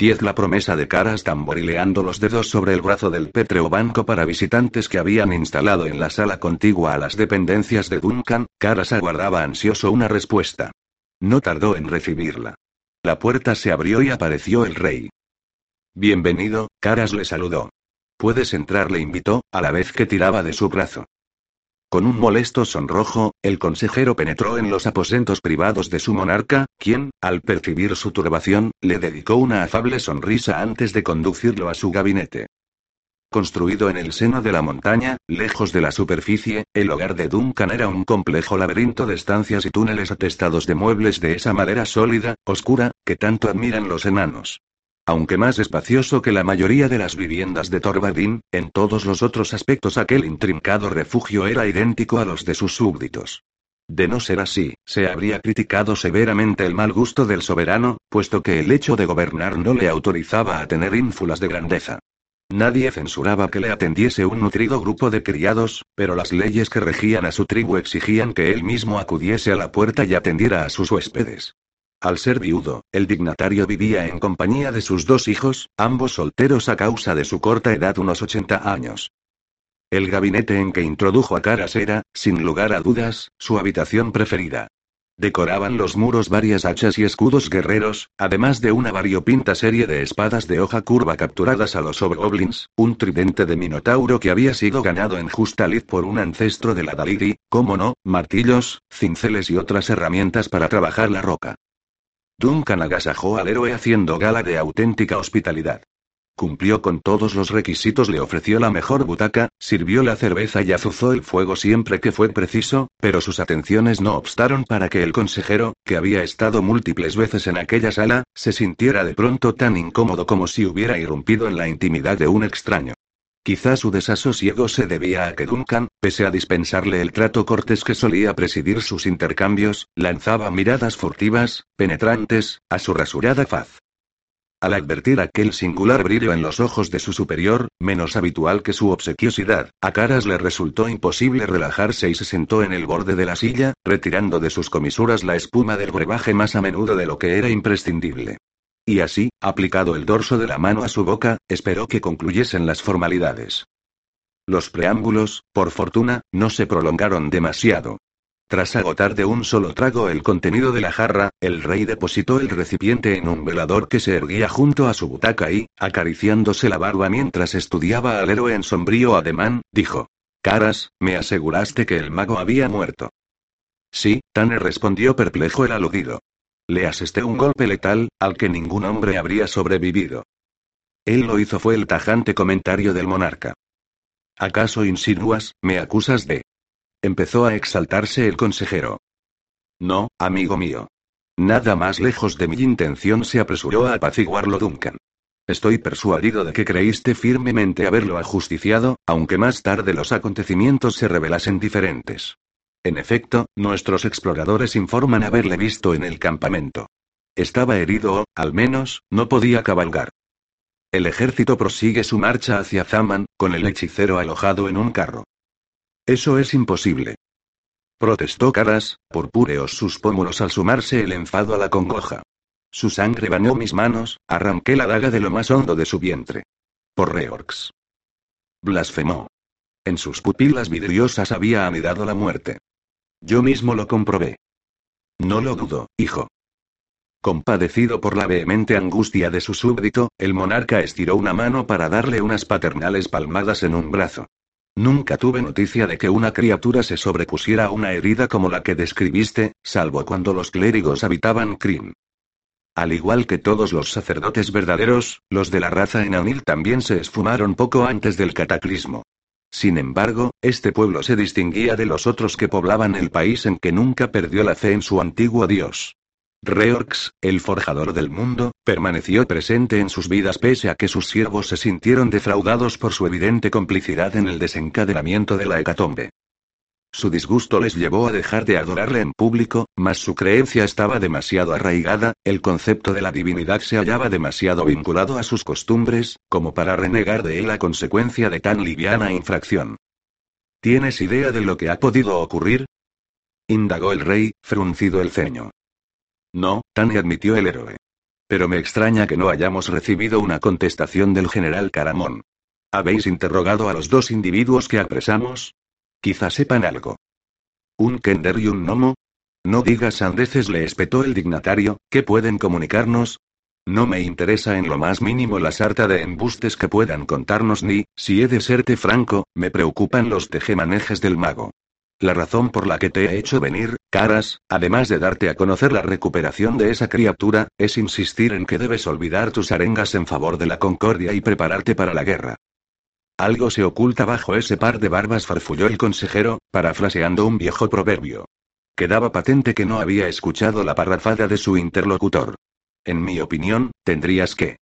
10. La promesa de Caras tamborileando los dedos sobre el brazo del pétreo banco para visitantes que habían instalado en la sala contigua a las dependencias de Duncan, Caras aguardaba ansioso una respuesta. No tardó en recibirla. La puerta se abrió y apareció el rey. Bienvenido, Caras le saludó. Puedes entrar, le invitó, a la vez que tiraba de su brazo. Con un molesto sonrojo, el consejero penetró en los aposentos privados de su monarca, quien, al percibir su turbación, le dedicó una afable sonrisa antes de conducirlo a su gabinete. Construido en el seno de la montaña, lejos de la superficie, el hogar de Duncan era un complejo laberinto de estancias y túneles atestados de muebles de esa madera sólida, oscura, que tanto admiran los enanos. Aunque más espacioso que la mayoría de las viviendas de Torbadín, en todos los otros aspectos aquel intrincado refugio era idéntico a los de sus súbditos. De no ser así, se habría criticado severamente el mal gusto del soberano, puesto que el hecho de gobernar no le autorizaba a tener ínfulas de grandeza. Nadie censuraba que le atendiese un nutrido grupo de criados, pero las leyes que regían a su tribu exigían que él mismo acudiese a la puerta y atendiera a sus huéspedes. Al ser viudo, el dignatario vivía en compañía de sus dos hijos, ambos solteros a causa de su corta edad, unos 80 años. El gabinete en que introdujo a Caras era, sin lugar a dudas, su habitación preferida. Decoraban los muros varias hachas y escudos guerreros, además de una variopinta serie de espadas de hoja curva capturadas a los hobgoblins, un tridente de minotauro que había sido ganado en justa lid por un ancestro de la Daliri, como no, martillos, cinceles y otras herramientas para trabajar la roca. Duncan agasajó al héroe haciendo gala de auténtica hospitalidad. Cumplió con todos los requisitos, le ofreció la mejor butaca, sirvió la cerveza y azuzó el fuego siempre que fue preciso, pero sus atenciones no obstaron para que el consejero, que había estado múltiples veces en aquella sala, se sintiera de pronto tan incómodo como si hubiera irrumpido en la intimidad de un extraño. Quizá su desasosiego se debía a que Duncan, pese a dispensarle el trato cortés que solía presidir sus intercambios, lanzaba miradas furtivas, penetrantes, a su rasurada faz. Al advertir aquel singular brillo en los ojos de su superior, menos habitual que su obsequiosidad, a Caras le resultó imposible relajarse y se sentó en el borde de la silla, retirando de sus comisuras la espuma del brebaje más a menudo de lo que era imprescindible. Y así, aplicado el dorso de la mano a su boca, esperó que concluyesen las formalidades. Los preámbulos, por fortuna, no se prolongaron demasiado. Tras agotar de un solo trago el contenido de la jarra, el rey depositó el recipiente en un velador que se erguía junto a su butaca y, acariciándose la barba mientras estudiaba al héroe en sombrío ademán, dijo: Caras, me aseguraste que el mago había muerto. Sí, Tanner respondió perplejo el aludido. Le asesté un golpe letal, al que ningún hombre habría sobrevivido. Él lo hizo fue el tajante comentario del monarca. ¿Acaso insinúas, me acusas de... Empezó a exaltarse el consejero. No, amigo mío. Nada más lejos de mi intención se apresuró a apaciguarlo Duncan. Estoy persuadido de que creíste firmemente haberlo ajusticiado, aunque más tarde los acontecimientos se revelasen diferentes. En efecto, nuestros exploradores informan haberle visto en el campamento. Estaba herido o, al menos, no podía cabalgar. El ejército prosigue su marcha hacia Zaman, con el hechicero alojado en un carro. Eso es imposible. Protestó Caras, purpúreos sus pómulos al sumarse el enfado a la congoja. Su sangre bañó mis manos, arranqué la daga de lo más hondo de su vientre. Por Reorx. Blasfemó. En sus pupilas vidriosas había anidado la muerte. Yo mismo lo comprobé. No lo dudo, hijo. Compadecido por la vehemente angustia de su súbdito, el monarca estiró una mano para darle unas paternales palmadas en un brazo. Nunca tuve noticia de que una criatura se sobrepusiera a una herida como la que describiste, salvo cuando los clérigos habitaban Krim. Al igual que todos los sacerdotes verdaderos, los de la raza enanil también se esfumaron poco antes del cataclismo. Sin embargo, este pueblo se distinguía de los otros que poblaban el país en que nunca perdió la fe en su antiguo dios. Reorx, el forjador del mundo, permaneció presente en sus vidas pese a que sus siervos se sintieron defraudados por su evidente complicidad en el desencadenamiento de la hecatombe. Su disgusto les llevó a dejar de adorarle en público, mas su creencia estaba demasiado arraigada, el concepto de la divinidad se hallaba demasiado vinculado a sus costumbres, como para renegar de él a consecuencia de tan liviana infracción. ¿Tienes idea de lo que ha podido ocurrir? indagó el rey, fruncido el ceño. No, Tani admitió el héroe. Pero me extraña que no hayamos recibido una contestación del general Caramón. ¿Habéis interrogado a los dos individuos que apresamos? Quizá sepan algo. ¿Un Kender y un Nomo? No digas sandeces, le espetó el dignatario, ¿qué pueden comunicarnos? No me interesa en lo más mínimo la sarta de embustes que puedan contarnos ni, si he de serte franco, me preocupan los tejemanejes del mago. La razón por la que te he hecho venir, caras, además de darte a conocer la recuperación de esa criatura, es insistir en que debes olvidar tus arengas en favor de la concordia y prepararte para la guerra. Algo se oculta bajo ese par de barbas, farfulló el consejero, parafraseando un viejo proverbio. Quedaba patente que no había escuchado la parrafada de su interlocutor. En mi opinión, tendrías que.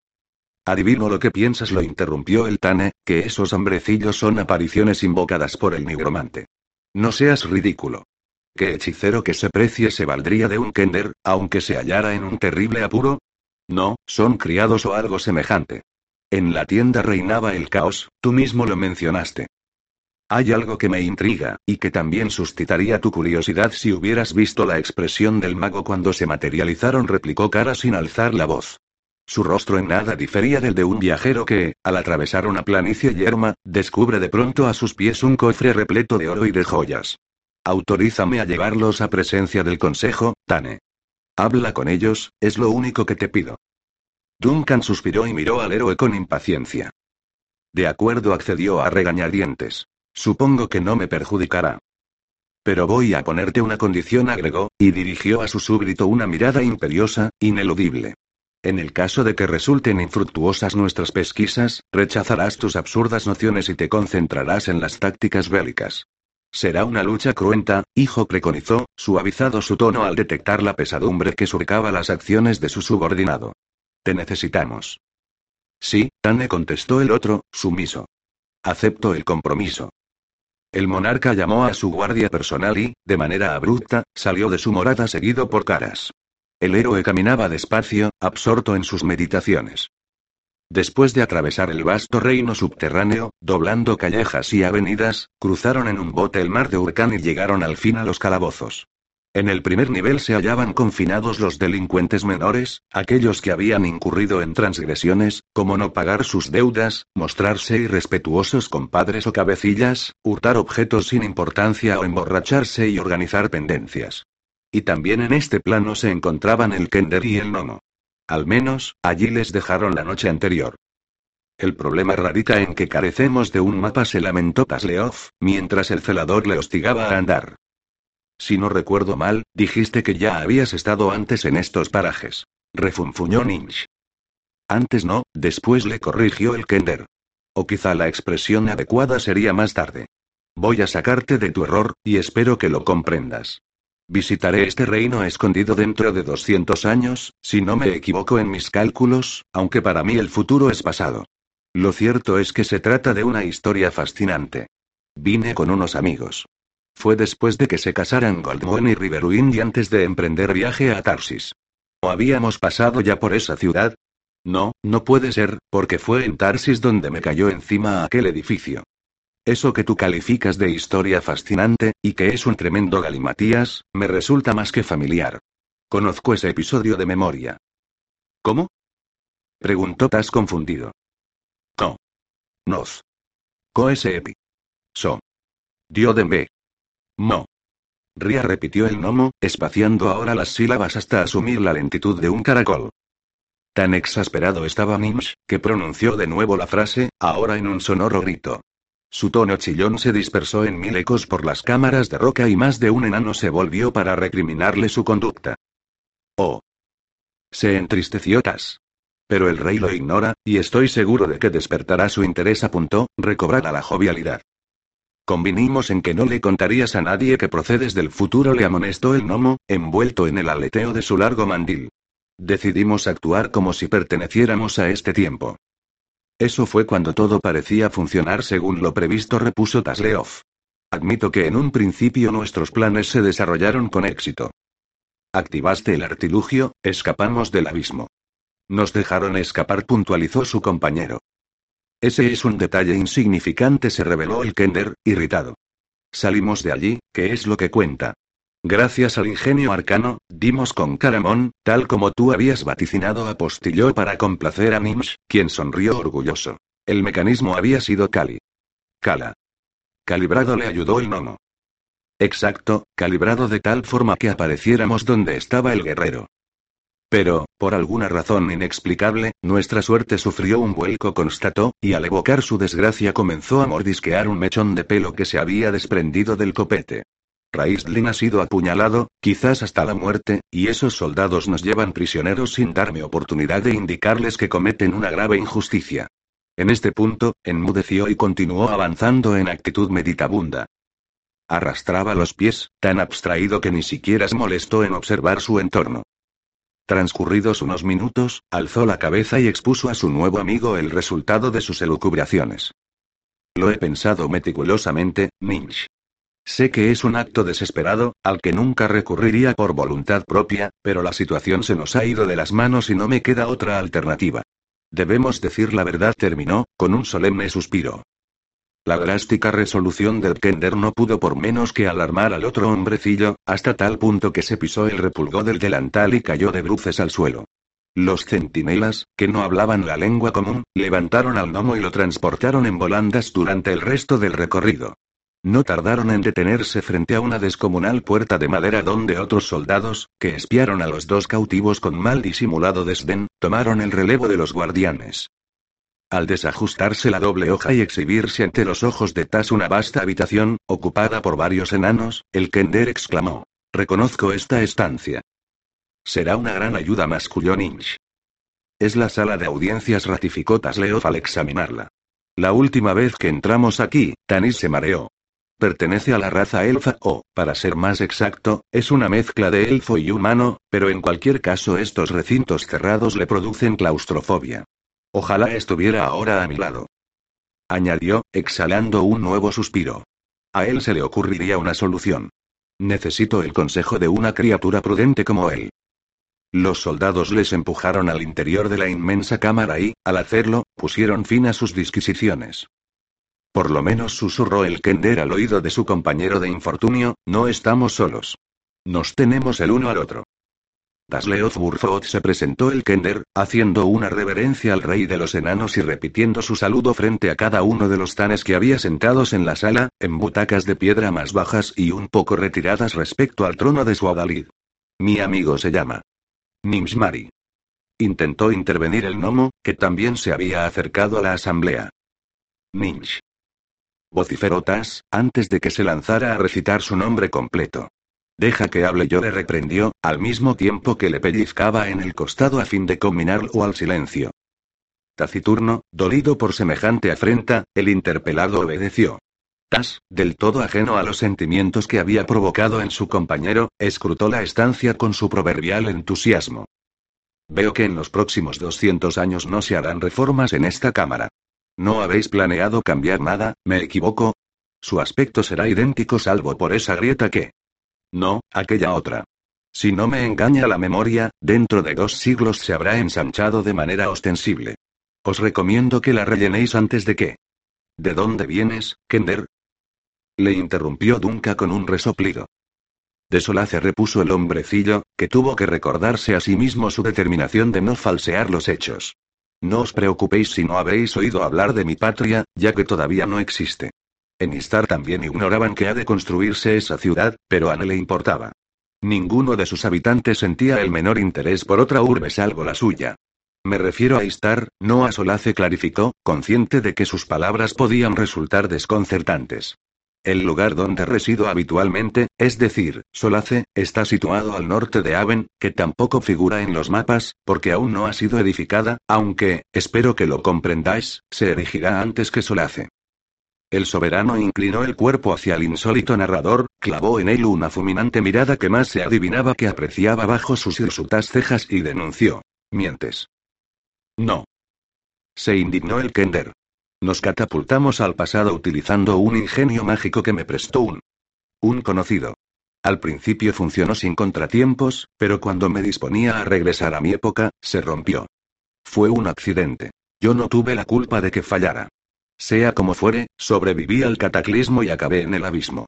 Adivino lo que piensas, lo interrumpió el Tane, que esos hombrecillos son apariciones invocadas por el nigromante. No seas ridículo. ¿Qué hechicero que se precie se valdría de un Kender, aunque se hallara en un terrible apuro? No, son criados o algo semejante. En la tienda reinaba el caos, tú mismo lo mencionaste. Hay algo que me intriga, y que también suscitaría tu curiosidad si hubieras visto la expresión del mago cuando se materializaron, replicó Cara sin alzar la voz. Su rostro en nada difería del de un viajero que, al atravesar una planicie yerma, descubre de pronto a sus pies un cofre repleto de oro y de joyas. Autorízame a llevarlos a presencia del consejo, Tane. Habla con ellos, es lo único que te pido. Duncan suspiró y miró al héroe con impaciencia. De acuerdo, accedió a regañadientes. Supongo que no me perjudicará. Pero voy a ponerte una condición, agregó, y dirigió a su súbdito una mirada imperiosa, ineludible. En el caso de que resulten infructuosas nuestras pesquisas, rechazarás tus absurdas nociones y te concentrarás en las tácticas bélicas. Será una lucha cruenta, hijo preconizó, suavizado su tono al detectar la pesadumbre que surcaba las acciones de su subordinado. Te necesitamos. Sí, Tane contestó el otro, sumiso. Acepto el compromiso. El monarca llamó a su guardia personal y, de manera abrupta, salió de su morada seguido por caras. El héroe caminaba despacio, absorto en sus meditaciones. Después de atravesar el vasto reino subterráneo, doblando callejas y avenidas, cruzaron en un bote el mar de Hurcán y llegaron al fin a los calabozos. En el primer nivel se hallaban confinados los delincuentes menores, aquellos que habían incurrido en transgresiones, como no pagar sus deudas, mostrarse irrespetuosos con padres o cabecillas, hurtar objetos sin importancia o emborracharse y organizar pendencias. Y también en este plano se encontraban el Kender y el Nono. Al menos, allí les dejaron la noche anterior. El problema radica en que carecemos de un mapa, se lamentó Pasleov, mientras el celador le hostigaba a andar. Si no recuerdo mal, dijiste que ya habías estado antes en estos parajes. Refunfuñó Ninch. Antes no, después le corrigió el Kender. O quizá la expresión adecuada sería más tarde. Voy a sacarte de tu error, y espero que lo comprendas. Visitaré este reino escondido dentro de 200 años, si no me equivoco en mis cálculos, aunque para mí el futuro es pasado. Lo cierto es que se trata de una historia fascinante. Vine con unos amigos. Fue después de que se casaran Goldmoon y Riverwind y antes de emprender viaje a Tarsis. ¿O habíamos pasado ya por esa ciudad? No, no puede ser, porque fue en Tarsis donde me cayó encima aquel edificio. Eso que tú calificas de historia fascinante, y que es un tremendo galimatías, me resulta más que familiar. Conozco ese episodio de memoria. ¿Cómo? Preguntó Tas confundido. Co. Nos. Co ese epi. So. Dio de. Mo. Ria repitió el gnomo, espaciando ahora las sílabas hasta asumir la lentitud de un caracol. Tan exasperado estaba Nimsh, que pronunció de nuevo la frase, ahora en un sonoro grito. Su tono chillón se dispersó en mil ecos por las cámaras de roca y más de un enano se volvió para recriminarle su conducta. Oh. Se entristeció Tas. Pero el rey lo ignora, y estoy seguro de que despertará su interés, apuntó, recobrada la jovialidad. Convinimos en que no le contarías a nadie que procedes del futuro, le amonestó el gnomo, envuelto en el aleteo de su largo mandil. Decidimos actuar como si perteneciéramos a este tiempo. Eso fue cuando todo parecía funcionar según lo previsto, repuso Tasleov. Admito que en un principio nuestros planes se desarrollaron con éxito. Activaste el artilugio, escapamos del abismo. Nos dejaron escapar, puntualizó su compañero. Ese es un detalle insignificante, se reveló el Kender, irritado. Salimos de allí, ¿qué es lo que cuenta? Gracias al ingenio arcano, dimos con Caramón, tal como tú habías vaticinado, apostilló para complacer a Nimsh, quien sonrió orgulloso. El mecanismo había sido Cali. Cala. Calibrado le ayudó el nono. Exacto, calibrado de tal forma que apareciéramos donde estaba el guerrero. Pero, por alguna razón inexplicable, nuestra suerte sufrió un vuelco, constató, y al evocar su desgracia comenzó a mordisquear un mechón de pelo que se había desprendido del copete. Raistlin ha sido apuñalado, quizás hasta la muerte, y esos soldados nos llevan prisioneros sin darme oportunidad de indicarles que cometen una grave injusticia. En este punto, enmudeció y continuó avanzando en actitud meditabunda. Arrastraba los pies, tan abstraído que ni siquiera se molestó en observar su entorno. Transcurridos unos minutos, alzó la cabeza y expuso a su nuevo amigo el resultado de sus elucubraciones. Lo he pensado meticulosamente, Minch. Sé que es un acto desesperado, al que nunca recurriría por voluntad propia, pero la situación se nos ha ido de las manos y no me queda otra alternativa. Debemos decir la verdad, terminó, con un solemne suspiro. La drástica resolución del Kender no pudo por menos que alarmar al otro hombrecillo, hasta tal punto que se pisó el repulgó del delantal y cayó de bruces al suelo. Los centinelas, que no hablaban la lengua común, levantaron al gnomo y lo transportaron en volandas durante el resto del recorrido. No tardaron en detenerse frente a una descomunal puerta de madera donde otros soldados, que espiaron a los dos cautivos con mal disimulado desdén, tomaron el relevo de los guardianes. Al desajustarse la doble hoja y exhibirse ante los ojos de Tas una vasta habitación, ocupada por varios enanos, el Kender exclamó. Reconozco esta estancia. Será una gran ayuda, masculló Ninch. Es la sala de audiencias, ratificó Tasleof al examinarla. La última vez que entramos aquí, Tanis se mareó. Pertenece a la raza elfa o, para ser más exacto, es una mezcla de elfo y humano, pero en cualquier caso estos recintos cerrados le producen claustrofobia. Ojalá estuviera ahora a mi lado. Añadió, exhalando un nuevo suspiro. A él se le ocurriría una solución. Necesito el consejo de una criatura prudente como él. Los soldados les empujaron al interior de la inmensa cámara y, al hacerlo, pusieron fin a sus disquisiciones. Por lo menos susurró el Kender al oído de su compañero de infortunio, no estamos solos. Nos tenemos el uno al otro. Tasleoth Burfoot se presentó el Kender, haciendo una reverencia al rey de los enanos y repitiendo su saludo frente a cada uno de los tanes que había sentados en la sala, en butacas de piedra más bajas y un poco retiradas respecto al trono de su adalid. Mi amigo se llama Nimshmari. Intentó intervenir el gnomo, que también se había acercado a la asamblea. Nimsh. Vociferó Tas, antes de que se lanzara a recitar su nombre completo. Deja que hable yo le reprendió, al mismo tiempo que le pellizcaba en el costado a fin de combinarlo al silencio. Taciturno, dolido por semejante afrenta, el interpelado obedeció. Tas, del todo ajeno a los sentimientos que había provocado en su compañero, escrutó la estancia con su proverbial entusiasmo. Veo que en los próximos 200 años no se harán reformas en esta Cámara. ¿No habéis planeado cambiar nada, me equivoco? Su aspecto será idéntico salvo por esa grieta que, no, aquella otra. Si no me engaña la memoria, dentro de dos siglos se habrá ensanchado de manera ostensible. Os recomiendo que la rellenéis antes de que. ¿De dónde vienes, Kender? Le interrumpió Dunca con un resoplido. De Solace repuso el hombrecillo, que tuvo que recordarse a sí mismo su determinación de no falsear los hechos. No os preocupéis si no habéis oído hablar de mi patria, ya que todavía no existe. En Istar también ignoraban que ha de construirse esa ciudad, pero a no le importaba. Ninguno de sus habitantes sentía el menor interés por otra urbe salvo la suya. Me refiero a Istar, no a Solace clarificó, consciente de que sus palabras podían resultar desconcertantes. El lugar donde resido habitualmente, es decir, Solace, está situado al norte de Aven, que tampoco figura en los mapas, porque aún no ha sido edificada, aunque, espero que lo comprendáis, se erigirá antes que Solace. El soberano inclinó el cuerpo hacia el insólito narrador, clavó en él una fulminante mirada que más se adivinaba que apreciaba bajo sus hirsutas cejas y denunció. Mientes. No. Se indignó el Kender. Nos catapultamos al pasado utilizando un ingenio mágico que me prestó un. un conocido. Al principio funcionó sin contratiempos, pero cuando me disponía a regresar a mi época, se rompió. Fue un accidente. Yo no tuve la culpa de que fallara. Sea como fuere, sobreviví al cataclismo y acabé en el abismo.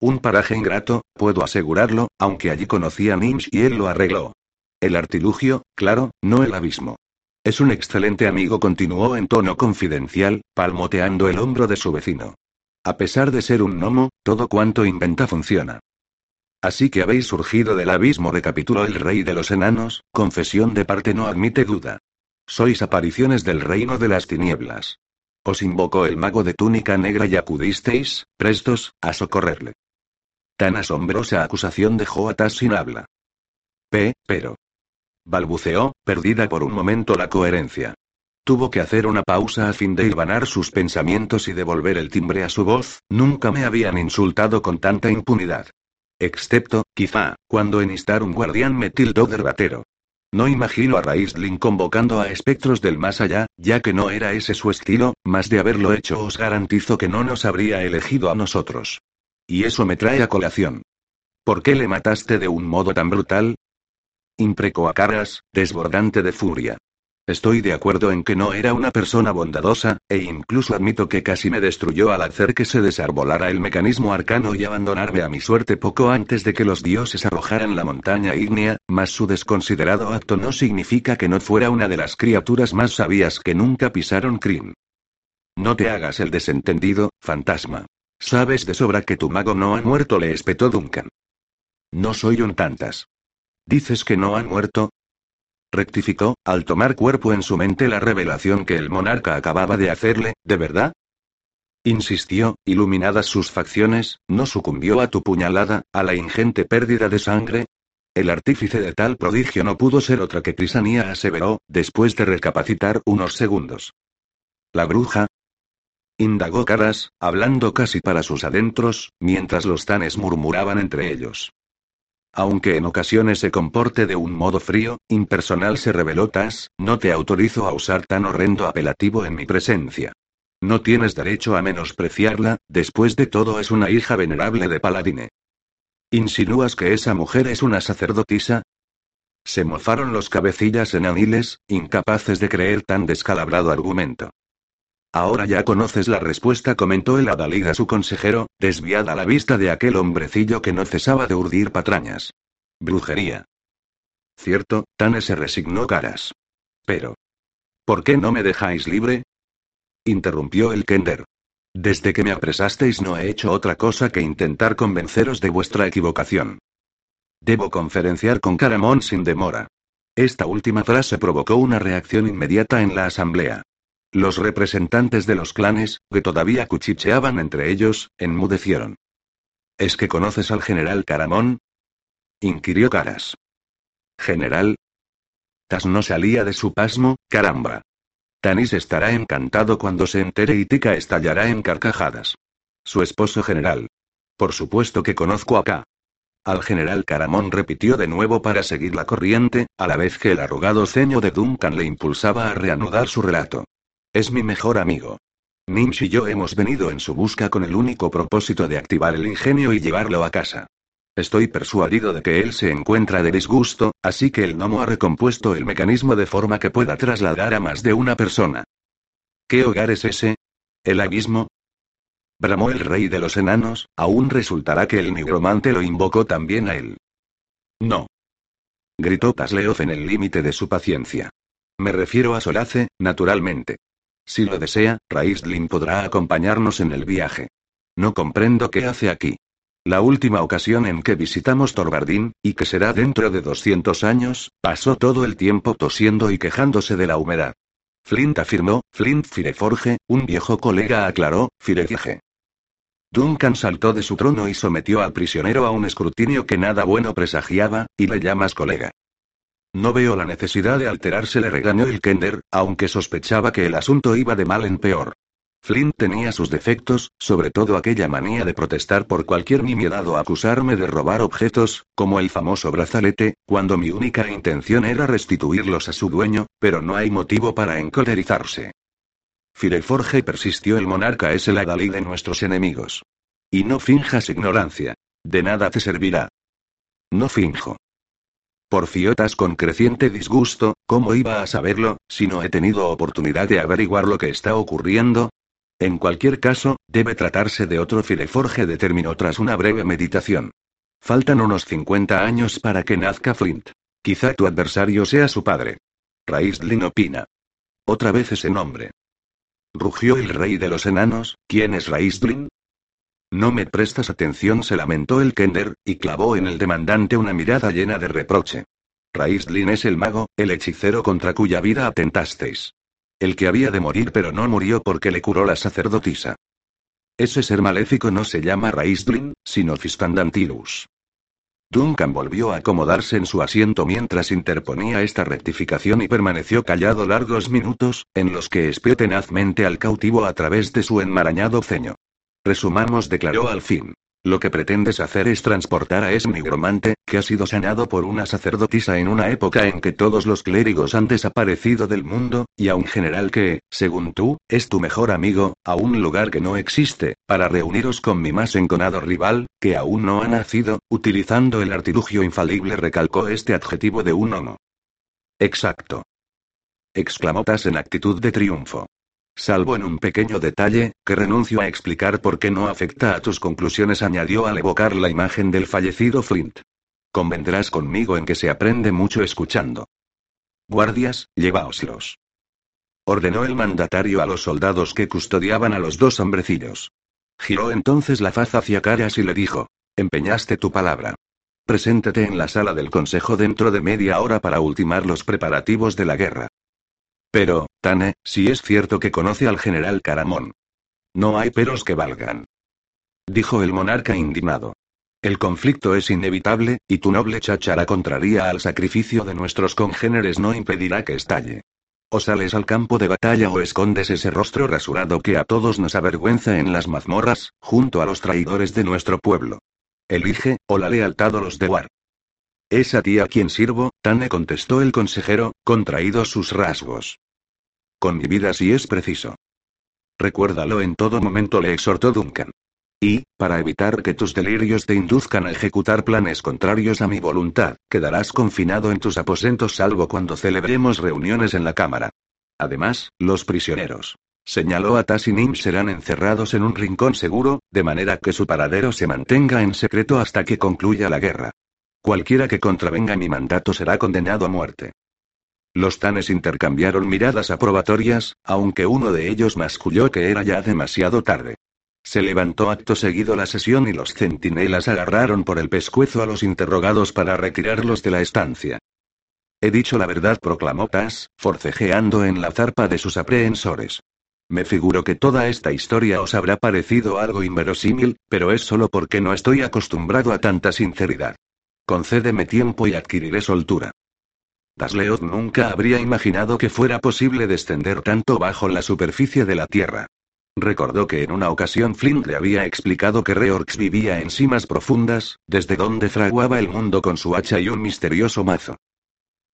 Un paraje ingrato, puedo asegurarlo, aunque allí conocí a Ninch y él lo arregló. El artilugio, claro, no el abismo. Es un excelente amigo, continuó en tono confidencial, palmoteando el hombro de su vecino. A pesar de ser un gnomo, todo cuanto inventa funciona. Así que habéis surgido del abismo, recapituló el rey de los enanos, confesión de parte no admite duda. Sois apariciones del reino de las tinieblas. Os invocó el mago de túnica negra y acudisteis, prestos, a socorrerle. Tan asombrosa acusación dejó a Tas sin habla. P, pero. Balbuceó, perdida por un momento la coherencia. Tuvo que hacer una pausa a fin de hilvanar sus pensamientos y devolver el timbre a su voz, nunca me habían insultado con tanta impunidad. Excepto, quizá, cuando en Istar un guardián me tildó de ratero. No imagino a Raistlin convocando a espectros del más allá, ya que no era ese su estilo, más de haberlo hecho os garantizo que no nos habría elegido a nosotros. Y eso me trae a colación. ¿Por qué le mataste de un modo tan brutal? Imprecó a Caras, desbordante de furia. Estoy de acuerdo en que no era una persona bondadosa, e incluso admito que casi me destruyó al hacer que se desarbolara el mecanismo arcano y abandonarme a mi suerte poco antes de que los dioses arrojaran la montaña ígnea, mas su desconsiderado acto no significa que no fuera una de las criaturas más sabias que nunca pisaron Kryn. No te hagas el desentendido, fantasma. Sabes de sobra que tu mago no ha muerto, le espetó Duncan. No soy un tantas. ¿Dices que no ha muerto? Rectificó, al tomar cuerpo en su mente la revelación que el monarca acababa de hacerle, ¿de verdad? Insistió, iluminadas sus facciones, ¿no sucumbió a tu puñalada, a la ingente pérdida de sangre? El artífice de tal prodigio no pudo ser otra que Crisanía aseveró, después de recapacitar unos segundos. ¿La bruja? Indagó Caras, hablando casi para sus adentros, mientras los tanes murmuraban entre ellos. Aunque en ocasiones se comporte de un modo frío, impersonal se reveló Tas, no te autorizo a usar tan horrendo apelativo en mi presencia. No tienes derecho a menospreciarla, después de todo es una hija venerable de Paladine. ¿Insinúas que esa mujer es una sacerdotisa? Se mofaron los cabecillas enaniles, incapaces de creer tan descalabrado argumento. Ahora ya conoces la respuesta, comentó el adalid a su consejero, desviada la vista de aquel hombrecillo que no cesaba de urdir patrañas. Brujería. Cierto, Tane se resignó caras. Pero. ¿Por qué no me dejáis libre? interrumpió el Kender. Desde que me apresasteis no he hecho otra cosa que intentar convenceros de vuestra equivocación. Debo conferenciar con Caramón sin demora. Esta última frase provocó una reacción inmediata en la asamblea. Los representantes de los clanes, que todavía cuchicheaban entre ellos, enmudecieron. ¿Es que conoces al general Caramón? inquirió Caras. ¿General? Tas no salía de su pasmo, caramba. Tanis estará encantado cuando se entere y Tika estallará en carcajadas. Su esposo general. Por supuesto que conozco acá. Al general Caramón repitió de nuevo para seguir la corriente, a la vez que el arrugado ceño de Duncan le impulsaba a reanudar su relato. Es mi mejor amigo. Ninch y yo hemos venido en su busca con el único propósito de activar el ingenio y llevarlo a casa. Estoy persuadido de que él se encuentra de disgusto, así que el gnomo ha recompuesto el mecanismo de forma que pueda trasladar a más de una persona. ¿Qué hogar es ese? ¿El abismo? Bramó el rey de los enanos, aún resultará que el nigromante lo invocó también a él. No. Gritó Tasleoz en el límite de su paciencia. Me refiero a Solace, naturalmente. Si lo desea, Raistlin podrá acompañarnos en el viaje. No comprendo qué hace aquí. La última ocasión en que visitamos Torbardín, y que será dentro de 200 años, pasó todo el tiempo tosiendo y quejándose de la humedad. Flint afirmó, Flint Fireforge, un viejo colega aclaró, Fireforge. Duncan saltó de su trono y sometió al prisionero a un escrutinio que nada bueno presagiaba, y le llamas colega. No veo la necesidad de alterarse, le regañó el Kender, aunque sospechaba que el asunto iba de mal en peor. Flint tenía sus defectos, sobre todo aquella manía de protestar por cualquier nimiedad o acusarme de robar objetos, como el famoso brazalete, cuando mi única intención era restituirlos a su dueño, pero no hay motivo para encolerizarse. Fireforge persistió el monarca es el adalí de nuestros enemigos. Y no finjas ignorancia. De nada te servirá. No finjo. Porfiotas con creciente disgusto, ¿cómo iba a saberlo, si no he tenido oportunidad de averiguar lo que está ocurriendo? En cualquier caso, debe tratarse de otro Fireforge, determinó tras una breve meditación. Faltan unos 50 años para que nazca Flint. Quizá tu adversario sea su padre. Raistlin opina. Otra vez ese nombre. Rugió el rey de los enanos, ¿quién es Raistlin? No me prestas atención, se lamentó el Kender, y clavó en el demandante una mirada llena de reproche. Raistlin es el mago, el hechicero contra cuya vida atentasteis. El que había de morir pero no murió porque le curó la sacerdotisa. Ese ser maléfico no se llama Raistlin, sino Fiscandantilus. Duncan volvió a acomodarse en su asiento mientras interponía esta rectificación y permaneció callado largos minutos, en los que espió tenazmente al cautivo a través de su enmarañado ceño. Resumamos, declaró al fin. Lo que pretendes hacer es transportar a ese nigromante, que ha sido sanado por una sacerdotisa en una época en que todos los clérigos han desaparecido del mundo, y a un general que, según tú, es tu mejor amigo, a un lugar que no existe, para reuniros con mi más enconado rival, que aún no ha nacido, utilizando el artilugio infalible recalcó este adjetivo de un homo. Exacto. exclamó Tas en actitud de triunfo. Salvo en un pequeño detalle, que renuncio a explicar por qué no afecta a tus conclusiones, añadió al evocar la imagen del fallecido Flint. Convendrás conmigo en que se aprende mucho escuchando. Guardias, llevaoslos. Ordenó el mandatario a los soldados que custodiaban a los dos hombrecillos. Giró entonces la faz hacia Caras y le dijo: Empeñaste tu palabra. Preséntate en la sala del consejo dentro de media hora para ultimar los preparativos de la guerra. Pero, Tane, si es cierto que conoce al general Caramón. No hay peros que valgan. Dijo el monarca indignado. El conflicto es inevitable, y tu noble cháchara contraria al sacrificio de nuestros congéneres no impedirá que estalle. O sales al campo de batalla o escondes ese rostro rasurado que a todos nos avergüenza en las mazmorras, junto a los traidores de nuestro pueblo. Elige, o la lealtad o los de War. Es a ti a quien sirvo, Tane contestó el consejero, contraídos sus rasgos. Con mi vida si es preciso. Recuérdalo en todo momento, le exhortó Duncan. Y, para evitar que tus delirios te induzcan a ejecutar planes contrarios a mi voluntad, quedarás confinado en tus aposentos salvo cuando celebremos reuniones en la cámara. Además, los prisioneros. Señaló a Tassinim serán encerrados en un rincón seguro, de manera que su paradero se mantenga en secreto hasta que concluya la guerra. Cualquiera que contravenga mi mandato será condenado a muerte. Los tanes intercambiaron miradas aprobatorias, aunque uno de ellos masculló que era ya demasiado tarde. Se levantó acto seguido la sesión y los centinelas agarraron por el pescuezo a los interrogados para retirarlos de la estancia. He dicho la verdad, proclamó Tas, forcejeando en la zarpa de sus aprehensores. Me figuro que toda esta historia os habrá parecido algo inverosímil, pero es solo porque no estoy acostumbrado a tanta sinceridad. Concédeme tiempo y adquiriré soltura. Dasleod nunca habría imaginado que fuera posible descender tanto bajo la superficie de la Tierra. Recordó que en una ocasión Flint le había explicado que Reorx vivía en cimas profundas, desde donde fraguaba el mundo con su hacha y un misterioso mazo.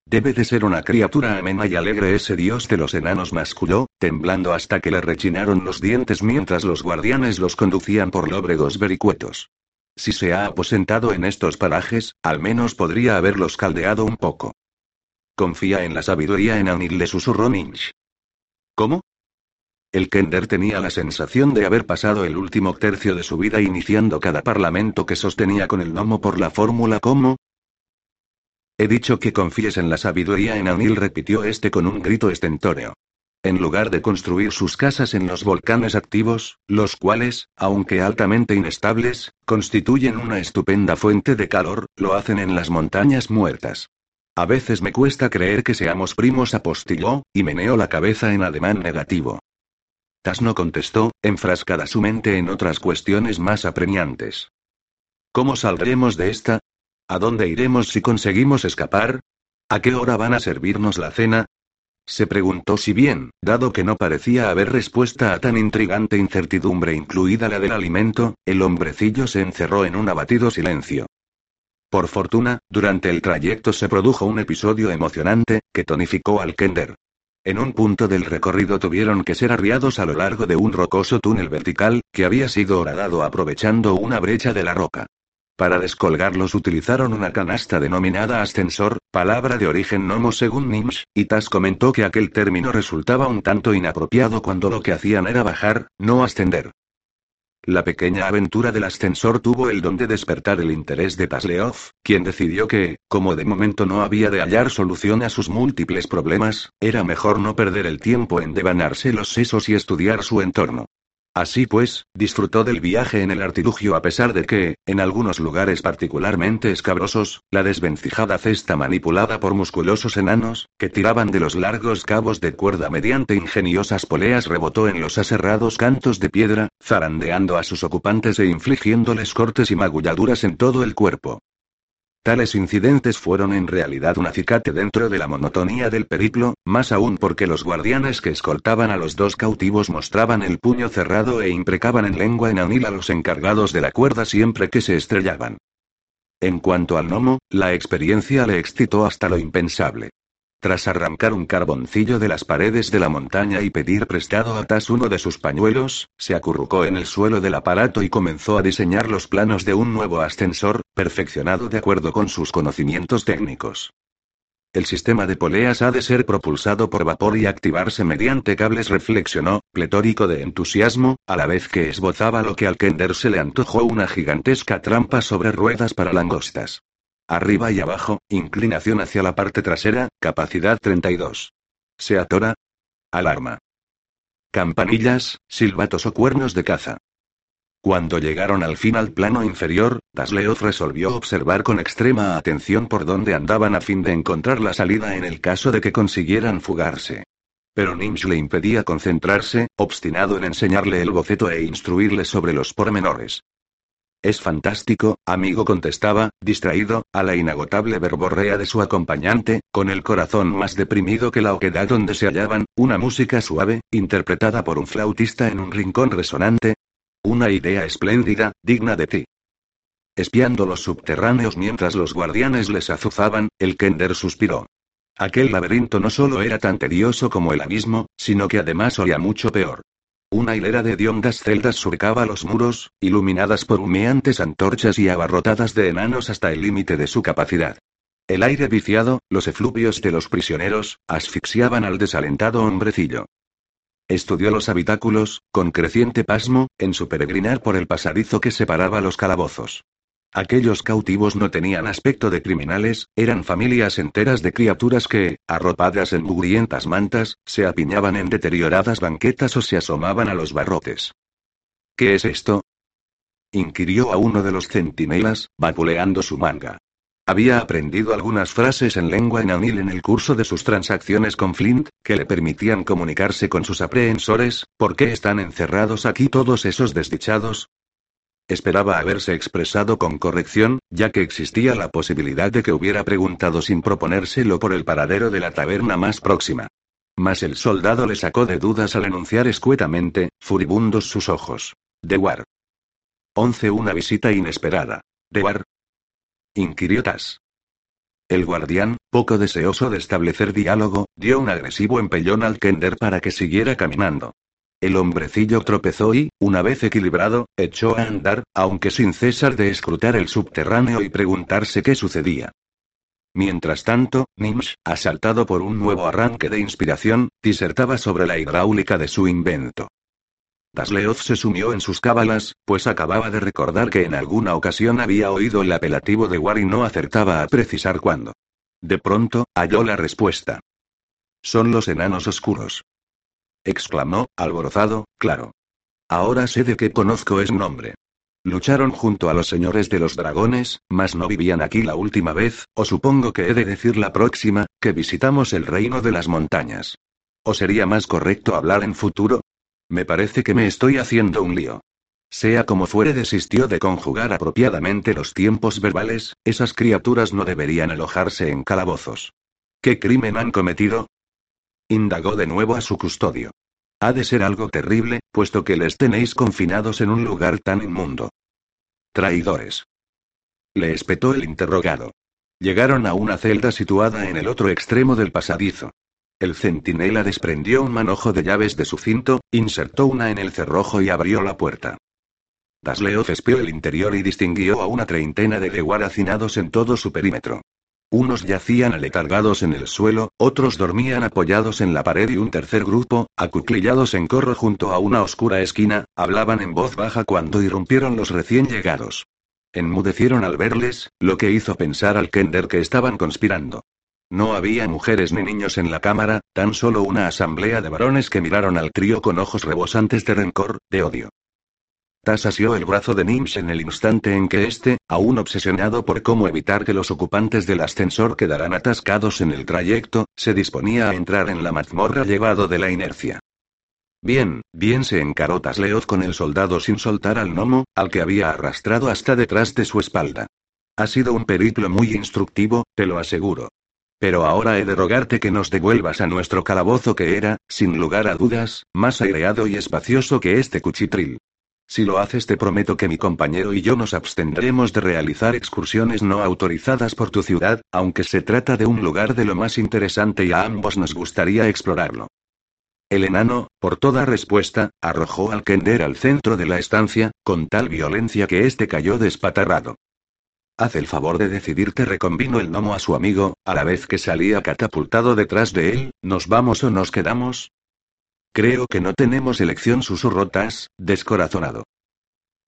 Debe de ser una criatura amena y alegre ese dios de los enanos masculó, temblando hasta que le rechinaron los dientes mientras los guardianes los conducían por lóbregos vericuetos. Si se ha aposentado en estos parajes, al menos podría haberlos caldeado un poco. Confía en la sabiduría en Anil, le susurró Ninch. ¿Cómo? El Kender tenía la sensación de haber pasado el último tercio de su vida iniciando cada parlamento que sostenía con el gnomo por la fórmula ¿cómo? He dicho que confíes en la sabiduría en Anil, repitió este con un grito estentóreo. En lugar de construir sus casas en los volcanes activos, los cuales, aunque altamente inestables, constituyen una estupenda fuente de calor, lo hacen en las montañas muertas. A veces me cuesta creer que seamos primos, apostilló, y meneó la cabeza en ademán negativo. Tas no contestó, enfrascada su mente en otras cuestiones más apremiantes. ¿Cómo saldremos de esta? ¿A dónde iremos si conseguimos escapar? ¿A qué hora van a servirnos la cena? Se preguntó si bien, dado que no parecía haber respuesta a tan intrigante incertidumbre incluida la del alimento, el hombrecillo se encerró en un abatido silencio. Por fortuna, durante el trayecto se produjo un episodio emocionante, que tonificó al Kender. En un punto del recorrido tuvieron que ser arriados a lo largo de un rocoso túnel vertical, que había sido horadado aprovechando una brecha de la roca. Para descolgarlos utilizaron una canasta denominada ascensor, palabra de origen nomo según Nimsh, y Tas comentó que aquel término resultaba un tanto inapropiado cuando lo que hacían era bajar, no ascender. La pequeña aventura del ascensor tuvo el don de despertar el interés de Tasleov, quien decidió que, como de momento no había de hallar solución a sus múltiples problemas, era mejor no perder el tiempo en devanarse los sesos y estudiar su entorno. Así pues, disfrutó del viaje en el artilugio a pesar de que, en algunos lugares particularmente escabrosos, la desvencijada cesta manipulada por musculosos enanos, que tiraban de los largos cabos de cuerda mediante ingeniosas poleas rebotó en los aserrados cantos de piedra, zarandeando a sus ocupantes e infligiéndoles cortes y magulladuras en todo el cuerpo. Tales incidentes fueron en realidad un acicate dentro de la monotonía del periplo, más aún porque los guardianes que escoltaban a los dos cautivos mostraban el puño cerrado e imprecaban en lengua enanil a los encargados de la cuerda siempre que se estrellaban. En cuanto al gnomo, la experiencia le excitó hasta lo impensable. Tras arrancar un carboncillo de las paredes de la montaña y pedir prestado a Tas uno de sus pañuelos, se acurrucó en el suelo del aparato y comenzó a diseñar los planos de un nuevo ascensor, perfeccionado de acuerdo con sus conocimientos técnicos. El sistema de poleas ha de ser propulsado por vapor y activarse mediante cables, reflexionó, pletórico de entusiasmo, a la vez que esbozaba lo que al Kender se le antojó una gigantesca trampa sobre ruedas para langostas. Arriba y abajo, inclinación hacia la parte trasera, capacidad 32. Se atora. Alarma. Campanillas, silbatos o cuernos de caza. Cuando llegaron al fin al plano inferior, Tasleoth resolvió observar con extrema atención por dónde andaban a fin de encontrar la salida en el caso de que consiguieran fugarse. Pero Nimsh le impedía concentrarse, obstinado en enseñarle el boceto e instruirle sobre los pormenores. Es fantástico, amigo contestaba, distraído, a la inagotable verborrea de su acompañante, con el corazón más deprimido que la oquedad donde se hallaban, una música suave, interpretada por un flautista en un rincón resonante. Una idea espléndida, digna de ti. Espiando los subterráneos mientras los guardianes les azuzaban, el Kender suspiró. Aquel laberinto no solo era tan tedioso como el abismo, sino que además olía mucho peor. Una hilera de hediondas celdas surcaba los muros, iluminadas por humeantes antorchas y abarrotadas de enanos hasta el límite de su capacidad. El aire viciado, los efluvios de los prisioneros, asfixiaban al desalentado hombrecillo. Estudió los habitáculos, con creciente pasmo, en su peregrinar por el pasadizo que separaba los calabozos. Aquellos cautivos no tenían aspecto de criminales, eran familias enteras de criaturas que, arropadas en mugrientas mantas, se apiñaban en deterioradas banquetas o se asomaban a los barrotes. ¿Qué es esto? inquirió a uno de los centinelas, vapuleando su manga. Había aprendido algunas frases en lengua enanil en el curso de sus transacciones con Flint, que le permitían comunicarse con sus aprehensores. ¿Por qué están encerrados aquí todos esos desdichados? Esperaba haberse expresado con corrección, ya que existía la posibilidad de que hubiera preguntado sin proponérselo por el paradero de la taberna más próxima. Mas el soldado le sacó de dudas al enunciar escuetamente, furibundos sus ojos. De War. 11. Una visita inesperada. De War. Inquirió Tas. El guardián, poco deseoso de establecer diálogo, dio un agresivo empellón al Kender para que siguiera caminando. El hombrecillo tropezó y, una vez equilibrado, echó a andar, aunque sin cesar de escrutar el subterráneo y preguntarse qué sucedía. Mientras tanto, Nimsh, asaltado por un nuevo arranque de inspiración, disertaba sobre la hidráulica de su invento. Tasleoth se sumió en sus cábalas, pues acababa de recordar que en alguna ocasión había oído el apelativo de War y no acertaba a precisar cuándo. De pronto, halló la respuesta. Son los enanos oscuros exclamó, alborozado, claro. Ahora sé de qué conozco es nombre. Lucharon junto a los señores de los dragones, mas no vivían aquí la última vez, o supongo que he de decir la próxima, que visitamos el reino de las montañas. ¿O sería más correcto hablar en futuro? Me parece que me estoy haciendo un lío. Sea como fuere, desistió de conjugar apropiadamente los tiempos verbales, esas criaturas no deberían alojarse en calabozos. ¿Qué crimen han cometido? Indagó de nuevo a su custodio. Ha de ser algo terrible, puesto que les tenéis confinados en un lugar tan inmundo. Traidores. Le espetó el interrogado. Llegaron a una celda situada en el otro extremo del pasadizo. El centinela desprendió un manojo de llaves de su cinto, insertó una en el cerrojo y abrió la puerta. Dasleoth espió el interior y distinguió a una treintena de Dewar hacinados en todo su perímetro. Unos yacían aletargados en el suelo, otros dormían apoyados en la pared y un tercer grupo, acuclillados en corro junto a una oscura esquina, hablaban en voz baja cuando irrumpieron los recién llegados. Enmudecieron al verles, lo que hizo pensar al Kender que estaban conspirando. No había mujeres ni niños en la cámara, tan solo una asamblea de varones que miraron al trío con ojos rebosantes de rencor, de odio. Tas asió el brazo de Nims en el instante en que éste, aún obsesionado por cómo evitar que los ocupantes del ascensor quedaran atascados en el trayecto, se disponía a entrar en la mazmorra llevado de la inercia. Bien, bien se encaró Tasleoth con el soldado sin soltar al gnomo, al que había arrastrado hasta detrás de su espalda. Ha sido un periplo muy instructivo, te lo aseguro. Pero ahora he de rogarte que nos devuelvas a nuestro calabozo que era, sin lugar a dudas, más aireado y espacioso que este cuchitril. Si lo haces te prometo que mi compañero y yo nos abstendremos de realizar excursiones no autorizadas por tu ciudad, aunque se trata de un lugar de lo más interesante y a ambos nos gustaría explorarlo. El enano, por toda respuesta, arrojó al Kender al centro de la estancia, con tal violencia que éste cayó despatarrado. Haz el favor de decidirte, reconvino el gnomo a su amigo, a la vez que salía catapultado detrás de él, ¿nos vamos o nos quedamos? Creo que no tenemos elección, susurró Tas, descorazonado.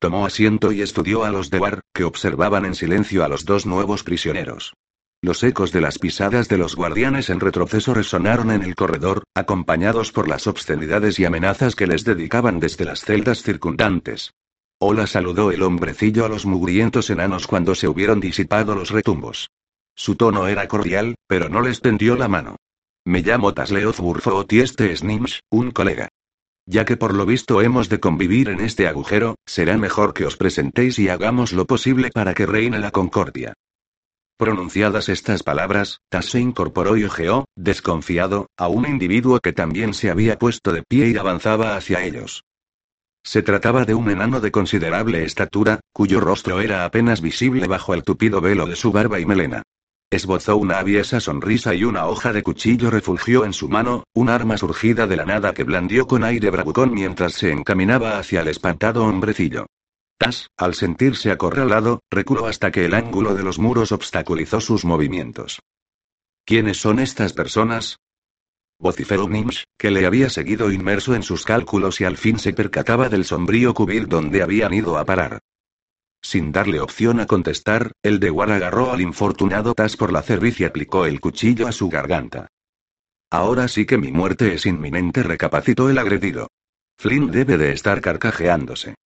Tomó asiento y estudió a los de War, que observaban en silencio a los dos nuevos prisioneros. Los ecos de las pisadas de los guardianes en retroceso resonaron en el corredor, acompañados por las obscenidades y amenazas que les dedicaban desde las celdas circundantes. Hola saludó el hombrecillo a los mugrientos enanos cuando se hubieron disipado los retumbos. Su tono era cordial, pero no les tendió la mano. Me llamo Tasleoth Burfoot y este es Nimsh, un colega. Ya que por lo visto hemos de convivir en este agujero, será mejor que os presentéis y hagamos lo posible para que reine la concordia. Pronunciadas estas palabras, Tas se incorporó y ojeó, desconfiado, a un individuo que también se había puesto de pie y avanzaba hacia ellos. Se trataba de un enano de considerable estatura, cuyo rostro era apenas visible bajo el tupido velo de su barba y melena. Esbozó una aviesa sonrisa y una hoja de cuchillo refugió en su mano, un arma surgida de la nada que blandió con aire bravucón mientras se encaminaba hacia el espantado hombrecillo. Tas, al sentirse acorralado, reculó hasta que el ángulo de los muros obstaculizó sus movimientos. ¿Quiénes son estas personas? Vociferó Nimsh, que le había seguido inmerso en sus cálculos y al fin se percataba del sombrío cubil donde habían ido a parar. Sin darle opción a contestar, el de War agarró al infortunado Tas por la cerviz y aplicó el cuchillo a su garganta. Ahora sí que mi muerte es inminente, recapacitó el agredido. Flynn debe de estar carcajeándose.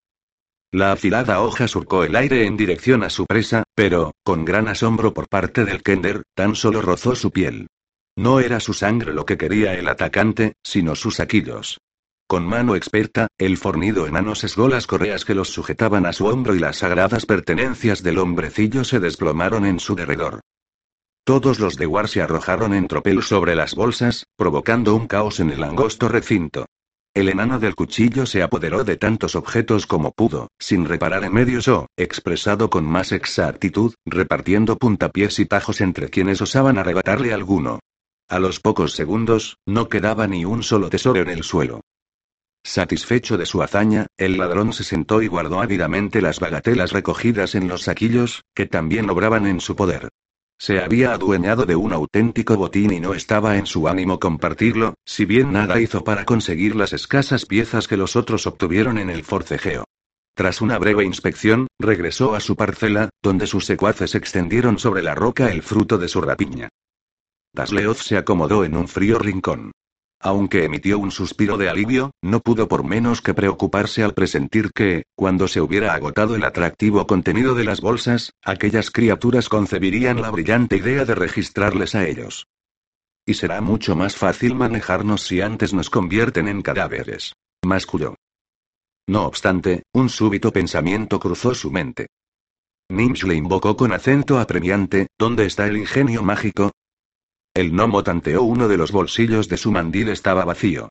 La afilada hoja surcó el aire en dirección a su presa, pero, con gran asombro por parte del Kender, tan solo rozó su piel. No era su sangre lo que quería el atacante, sino sus saquillos. Con mano experta, el fornido enano sesgó las correas que los sujetaban a su hombro y las sagradas pertenencias del hombrecillo se desplomaron en su derredor. Todos los de War se arrojaron en tropel sobre las bolsas, provocando un caos en el angosto recinto. El enano del cuchillo se apoderó de tantos objetos como pudo, sin reparar en medios o, expresado con más exactitud, repartiendo puntapiés y tajos entre quienes osaban arrebatarle alguno. A los pocos segundos, no quedaba ni un solo tesoro en el suelo. Satisfecho de su hazaña, el ladrón se sentó y guardó ávidamente las bagatelas recogidas en los saquillos, que también obraban en su poder. Se había adueñado de un auténtico botín y no estaba en su ánimo compartirlo, si bien nada hizo para conseguir las escasas piezas que los otros obtuvieron en el forcejeo. Tras una breve inspección, regresó a su parcela, donde sus secuaces extendieron sobre la roca el fruto de su rapiña. Dasleoth se acomodó en un frío rincón. Aunque emitió un suspiro de alivio, no pudo por menos que preocuparse al presentir que, cuando se hubiera agotado el atractivo contenido de las bolsas, aquellas criaturas concebirían la brillante idea de registrarles a ellos. Y será mucho más fácil manejarnos si antes nos convierten en cadáveres. Masculló. No obstante, un súbito pensamiento cruzó su mente. Nimsh le invocó con acento apremiante, ¿dónde está el ingenio mágico? El gnomo tanteó uno de los bolsillos de su mandil estaba vacío.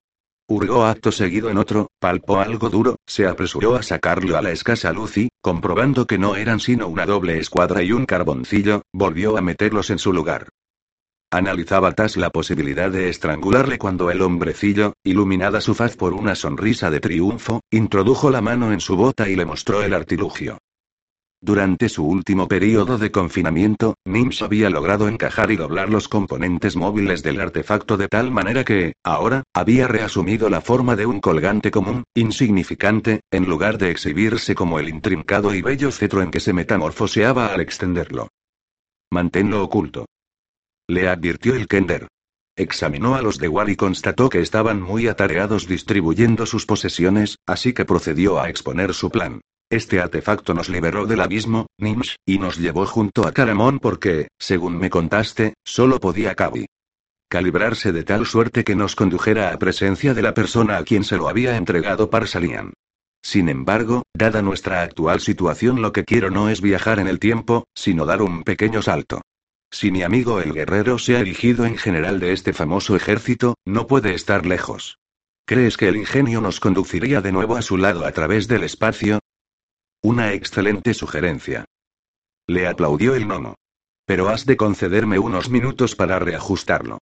Hurgó acto seguido en otro, palpó algo duro, se apresuró a sacarlo a la escasa luz y, comprobando que no eran sino una doble escuadra y un carboncillo, volvió a meterlos en su lugar. Analizaba Tas la posibilidad de estrangularle cuando el hombrecillo, iluminada su faz por una sonrisa de triunfo, introdujo la mano en su bota y le mostró el artilugio. Durante su último periodo de confinamiento, Nims había logrado encajar y doblar los componentes móviles del artefacto de tal manera que, ahora, había reasumido la forma de un colgante común, insignificante, en lugar de exhibirse como el intrincado y bello cetro en que se metamorfoseaba al extenderlo. Manténlo oculto le advirtió el Kender. Examinó a los de War y constató que estaban muy atareados distribuyendo sus posesiones, así que procedió a exponer su plan. Este artefacto nos liberó del abismo, Nimsh, y nos llevó junto a Caramón porque, según me contaste, solo podía Kabi calibrarse de tal suerte que nos condujera a presencia de la persona a quien se lo había entregado Parsalian. Sin embargo, dada nuestra actual situación lo que quiero no es viajar en el tiempo, sino dar un pequeño salto. Si mi amigo el guerrero se ha erigido en general de este famoso ejército, no puede estar lejos. ¿Crees que el ingenio nos conduciría de nuevo a su lado a través del espacio? Una excelente sugerencia. Le aplaudió el nono. Pero has de concederme unos minutos para reajustarlo.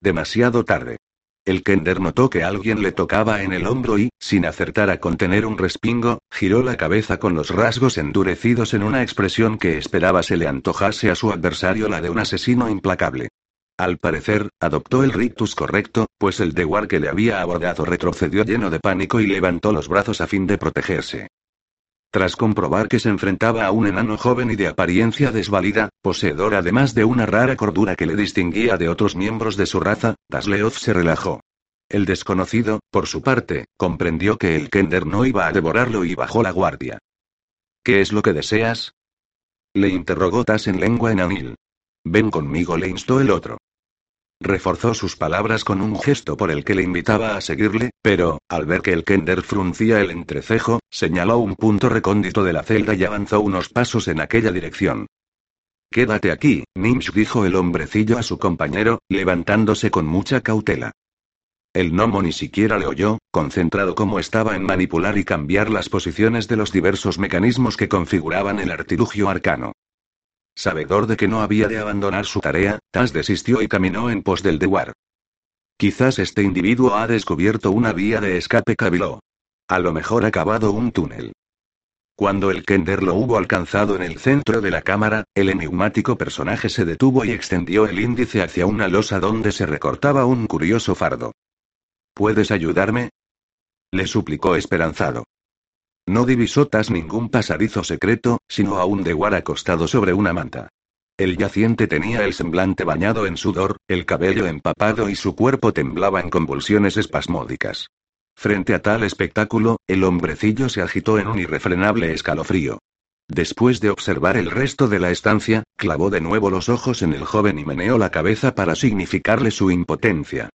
Demasiado tarde. El Kender notó que alguien le tocaba en el hombro y, sin acertar a contener un respingo, giró la cabeza con los rasgos endurecidos en una expresión que esperaba se le antojase a su adversario la de un asesino implacable. Al parecer, adoptó el rictus correcto, pues el Dewar que le había abordado retrocedió lleno de pánico y levantó los brazos a fin de protegerse. Tras comprobar que se enfrentaba a un enano joven y de apariencia desvalida, poseedor además de una rara cordura que le distinguía de otros miembros de su raza, Dasleoth se relajó. El desconocido, por su parte, comprendió que el Kender no iba a devorarlo y bajó la guardia. ¿Qué es lo que deseas? Le interrogó Tas en lengua enanil. Ven conmigo, le instó el otro. Reforzó sus palabras con un gesto por el que le invitaba a seguirle, pero, al ver que el Kender fruncía el entrecejo, señaló un punto recóndito de la celda y avanzó unos pasos en aquella dirección. Quédate aquí, Nimsh dijo el hombrecillo a su compañero, levantándose con mucha cautela. El gnomo ni siquiera le oyó, concentrado como estaba en manipular y cambiar las posiciones de los diversos mecanismos que configuraban el artilugio arcano. Sabedor de que no había de abandonar su tarea, Tas desistió y caminó en pos del Dewar. Quizás este individuo ha descubierto una vía de escape, cabiló. A lo mejor ha cavado un túnel. Cuando el Kender lo hubo alcanzado en el centro de la cámara, el enigmático personaje se detuvo y extendió el índice hacia una losa donde se recortaba un curioso fardo. ¿Puedes ayudarme? Le suplicó esperanzado. No divisó Tas ningún pasadizo secreto, sino a un deguar acostado sobre una manta. El yaciente tenía el semblante bañado en sudor, el cabello empapado y su cuerpo temblaba en convulsiones espasmódicas. Frente a tal espectáculo, el hombrecillo se agitó en un irrefrenable escalofrío. Después de observar el resto de la estancia, clavó de nuevo los ojos en el joven y meneó la cabeza para significarle su impotencia.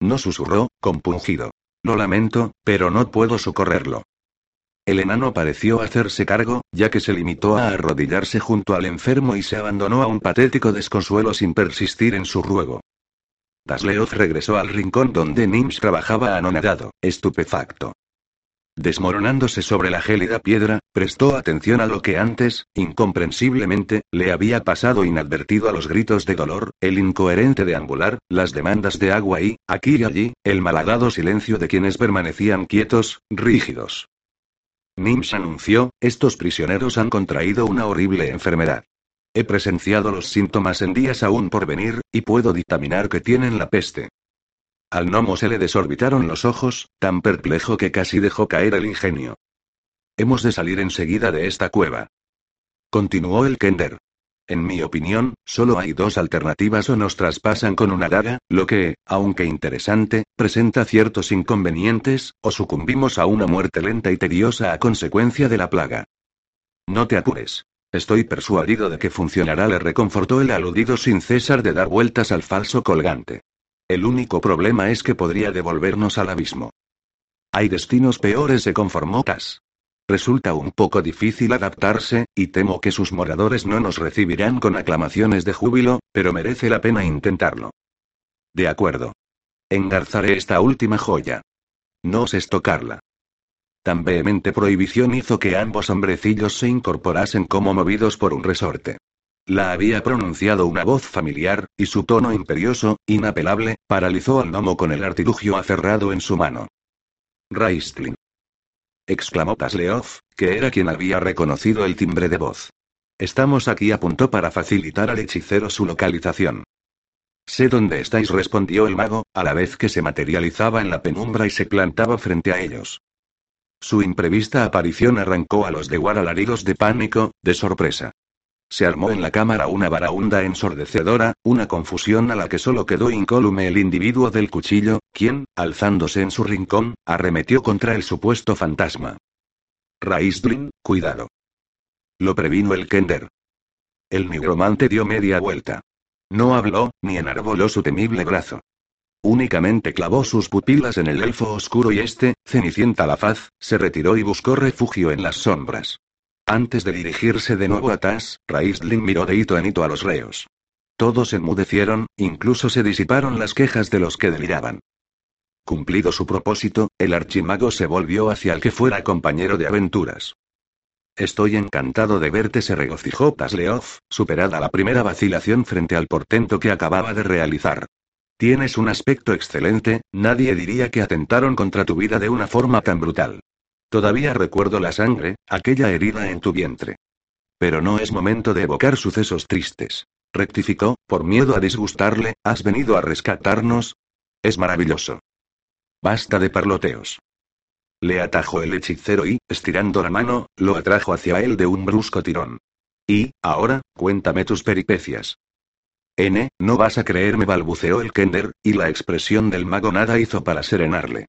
No susurró, compungido. Lo lamento, pero no puedo socorrerlo. El enano pareció hacerse cargo, ya que se limitó a arrodillarse junto al enfermo y se abandonó a un patético desconsuelo sin persistir en su ruego. Dasleoth regresó al rincón donde Nims trabajaba anonadado, estupefacto. Desmoronándose sobre la gélida piedra, prestó atención a lo que antes, incomprensiblemente, le había pasado inadvertido a los gritos de dolor, el incoherente deambular, las demandas de agua y, aquí y allí, el malhadado silencio de quienes permanecían quietos, rígidos. Nims anunció, estos prisioneros han contraído una horrible enfermedad. He presenciado los síntomas en días aún por venir, y puedo dictaminar que tienen la peste. Al gnomo se le desorbitaron los ojos, tan perplejo que casi dejó caer el ingenio. Hemos de salir enseguida de esta cueva. Continuó el Kender. En mi opinión, solo hay dos alternativas o nos traspasan con una daga, lo que, aunque interesante, presenta ciertos inconvenientes, o sucumbimos a una muerte lenta y tediosa a consecuencia de la plaga. No te apures. Estoy persuadido de que funcionará, le reconfortó el aludido sin cesar de dar vueltas al falso colgante. El único problema es que podría devolvernos al abismo. Hay destinos peores, se conformó Tas. Resulta un poco difícil adaptarse, y temo que sus moradores no nos recibirán con aclamaciones de júbilo, pero merece la pena intentarlo. De acuerdo. Engarzaré esta última joya. No oses tocarla. Tan vehemente prohibición hizo que ambos hombrecillos se incorporasen como movidos por un resorte. La había pronunciado una voz familiar, y su tono imperioso, inapelable, paralizó al gnomo con el artilugio aferrado en su mano. Raistlin exclamó Tasleov, que era quien había reconocido el timbre de voz. Estamos aquí a punto para facilitar al hechicero su localización. Sé dónde estáis, respondió el mago, a la vez que se materializaba en la penumbra y se plantaba frente a ellos. Su imprevista aparición arrancó a los de War alaridos de pánico, de sorpresa. Se armó en la cámara una baraunda ensordecedora, una confusión a la que solo quedó incólume el individuo del cuchillo, quien, alzándose en su rincón, arremetió contra el supuesto fantasma. Raistlin, cuidado. Lo previno el Kender. El nigromante dio media vuelta. No habló, ni enarboló su temible brazo. Únicamente clavó sus pupilas en el elfo oscuro y este, cenicienta la faz, se retiró y buscó refugio en las sombras. Antes de dirigirse de nuevo a Tas, Raistlin miró de hito en hito a los reos. Todos enmudecieron, incluso se disiparon las quejas de los que deliraban. Cumplido su propósito, el archimago se volvió hacia el que fuera compañero de aventuras. Estoy encantado de verte, se regocijó Tasleov, superada la primera vacilación frente al portento que acababa de realizar. Tienes un aspecto excelente, nadie diría que atentaron contra tu vida de una forma tan brutal. Todavía recuerdo la sangre, aquella herida en tu vientre. Pero no es momento de evocar sucesos tristes. Rectificó, por miedo a disgustarle, ¿has venido a rescatarnos? Es maravilloso. Basta de parloteos. Le atajó el hechicero y, estirando la mano, lo atrajo hacia él de un brusco tirón. Y, ahora, cuéntame tus peripecias. N, no vas a creerme, balbuceó el Kender, y la expresión del mago nada hizo para serenarle.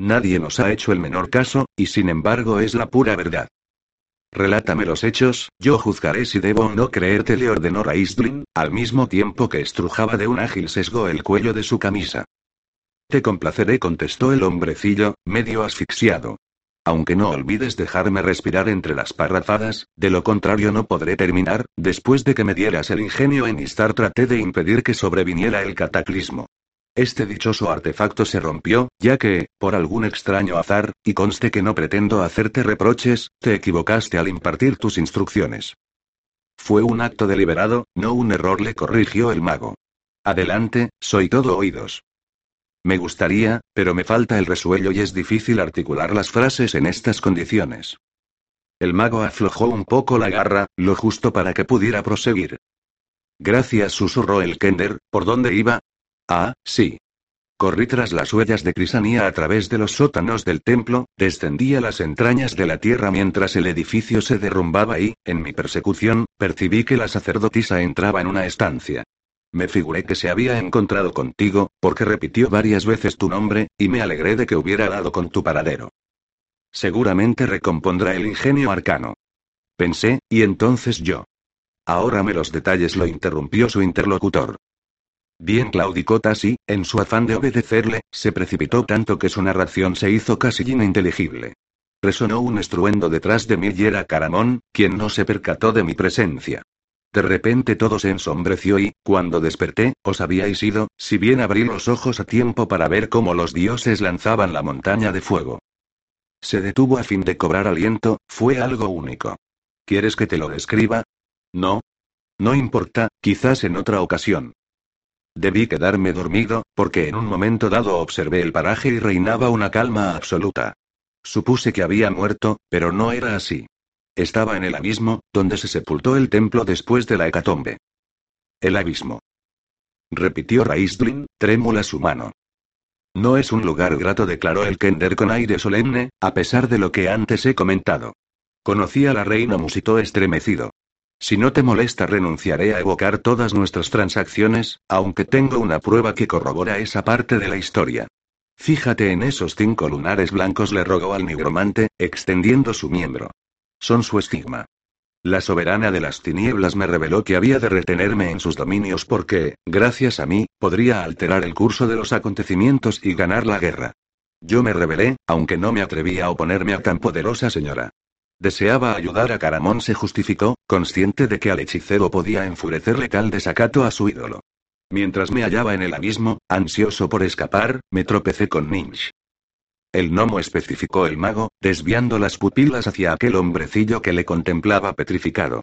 Nadie nos ha hecho el menor caso, y sin embargo es la pura verdad. Relátame los hechos, yo juzgaré si debo o no creerte, le ordenó Raistlin, al mismo tiempo que estrujaba de un ágil sesgo el cuello de su camisa. Te complaceré, contestó el hombrecillo, medio asfixiado. Aunque no olvides dejarme respirar entre las parrafadas, de lo contrario no podré terminar, después de que me dieras el ingenio en instar traté de impedir que sobreviniera el cataclismo. Este dichoso artefacto se rompió, ya que, por algún extraño azar, y conste que no pretendo hacerte reproches, te equivocaste al impartir tus instrucciones. Fue un acto deliberado, no un error, le corrigió el mago. Adelante, soy todo oídos. Me gustaría, pero me falta el resuello y es difícil articular las frases en estas condiciones. El mago aflojó un poco la garra, lo justo para que pudiera proseguir. Gracias, susurró el Kender, ¿por dónde iba? Ah, sí. Corrí tras las huellas de Crisanía a través de los sótanos del templo, descendí a las entrañas de la tierra mientras el edificio se derrumbaba y, en mi persecución, percibí que la sacerdotisa entraba en una estancia. Me figuré que se había encontrado contigo, porque repitió varias veces tu nombre, y me alegré de que hubiera dado con tu paradero. Seguramente recompondrá el ingenio arcano. Pensé, y entonces yo. Ahora me los detalles lo interrumpió su interlocutor. Bien claudicó Tassi, en su afán de obedecerle, se precipitó tanto que su narración se hizo casi ininteligible. Resonó un estruendo detrás de mí y era Caramón, quien no se percató de mi presencia. De repente todo se ensombreció y, cuando desperté, os habíais ido, si bien abrí los ojos a tiempo para ver cómo los dioses lanzaban la montaña de fuego. Se detuvo a fin de cobrar aliento, fue algo único. ¿Quieres que te lo describa? No. No importa, quizás en otra ocasión. Debí quedarme dormido, porque en un momento dado observé el paraje y reinaba una calma absoluta. Supuse que había muerto, pero no era así. Estaba en el abismo, donde se sepultó el templo después de la hecatombe. El abismo. Repitió Raistlin, trémula su mano. No es un lugar grato, declaró el Kender con aire solemne, a pesar de lo que antes he comentado. Conocí a la reina, musitó estremecido. Si no te molesta, renunciaré a evocar todas nuestras transacciones, aunque tengo una prueba que corrobora esa parte de la historia. Fíjate en esos cinco lunares blancos, le rogó al nigromante, extendiendo su miembro. Son su estigma. La soberana de las tinieblas me reveló que había de retenerme en sus dominios porque, gracias a mí, podría alterar el curso de los acontecimientos y ganar la guerra. Yo me rebelé, aunque no me atreví a oponerme a tan poderosa señora. Deseaba ayudar a Caramón, se justificó, consciente de que al hechicero podía enfurecerle tal desacato a su ídolo. Mientras me hallaba en el abismo, ansioso por escapar, me tropecé con Ninch. El gnomo especificó el mago, desviando las pupilas hacia aquel hombrecillo que le contemplaba petrificado.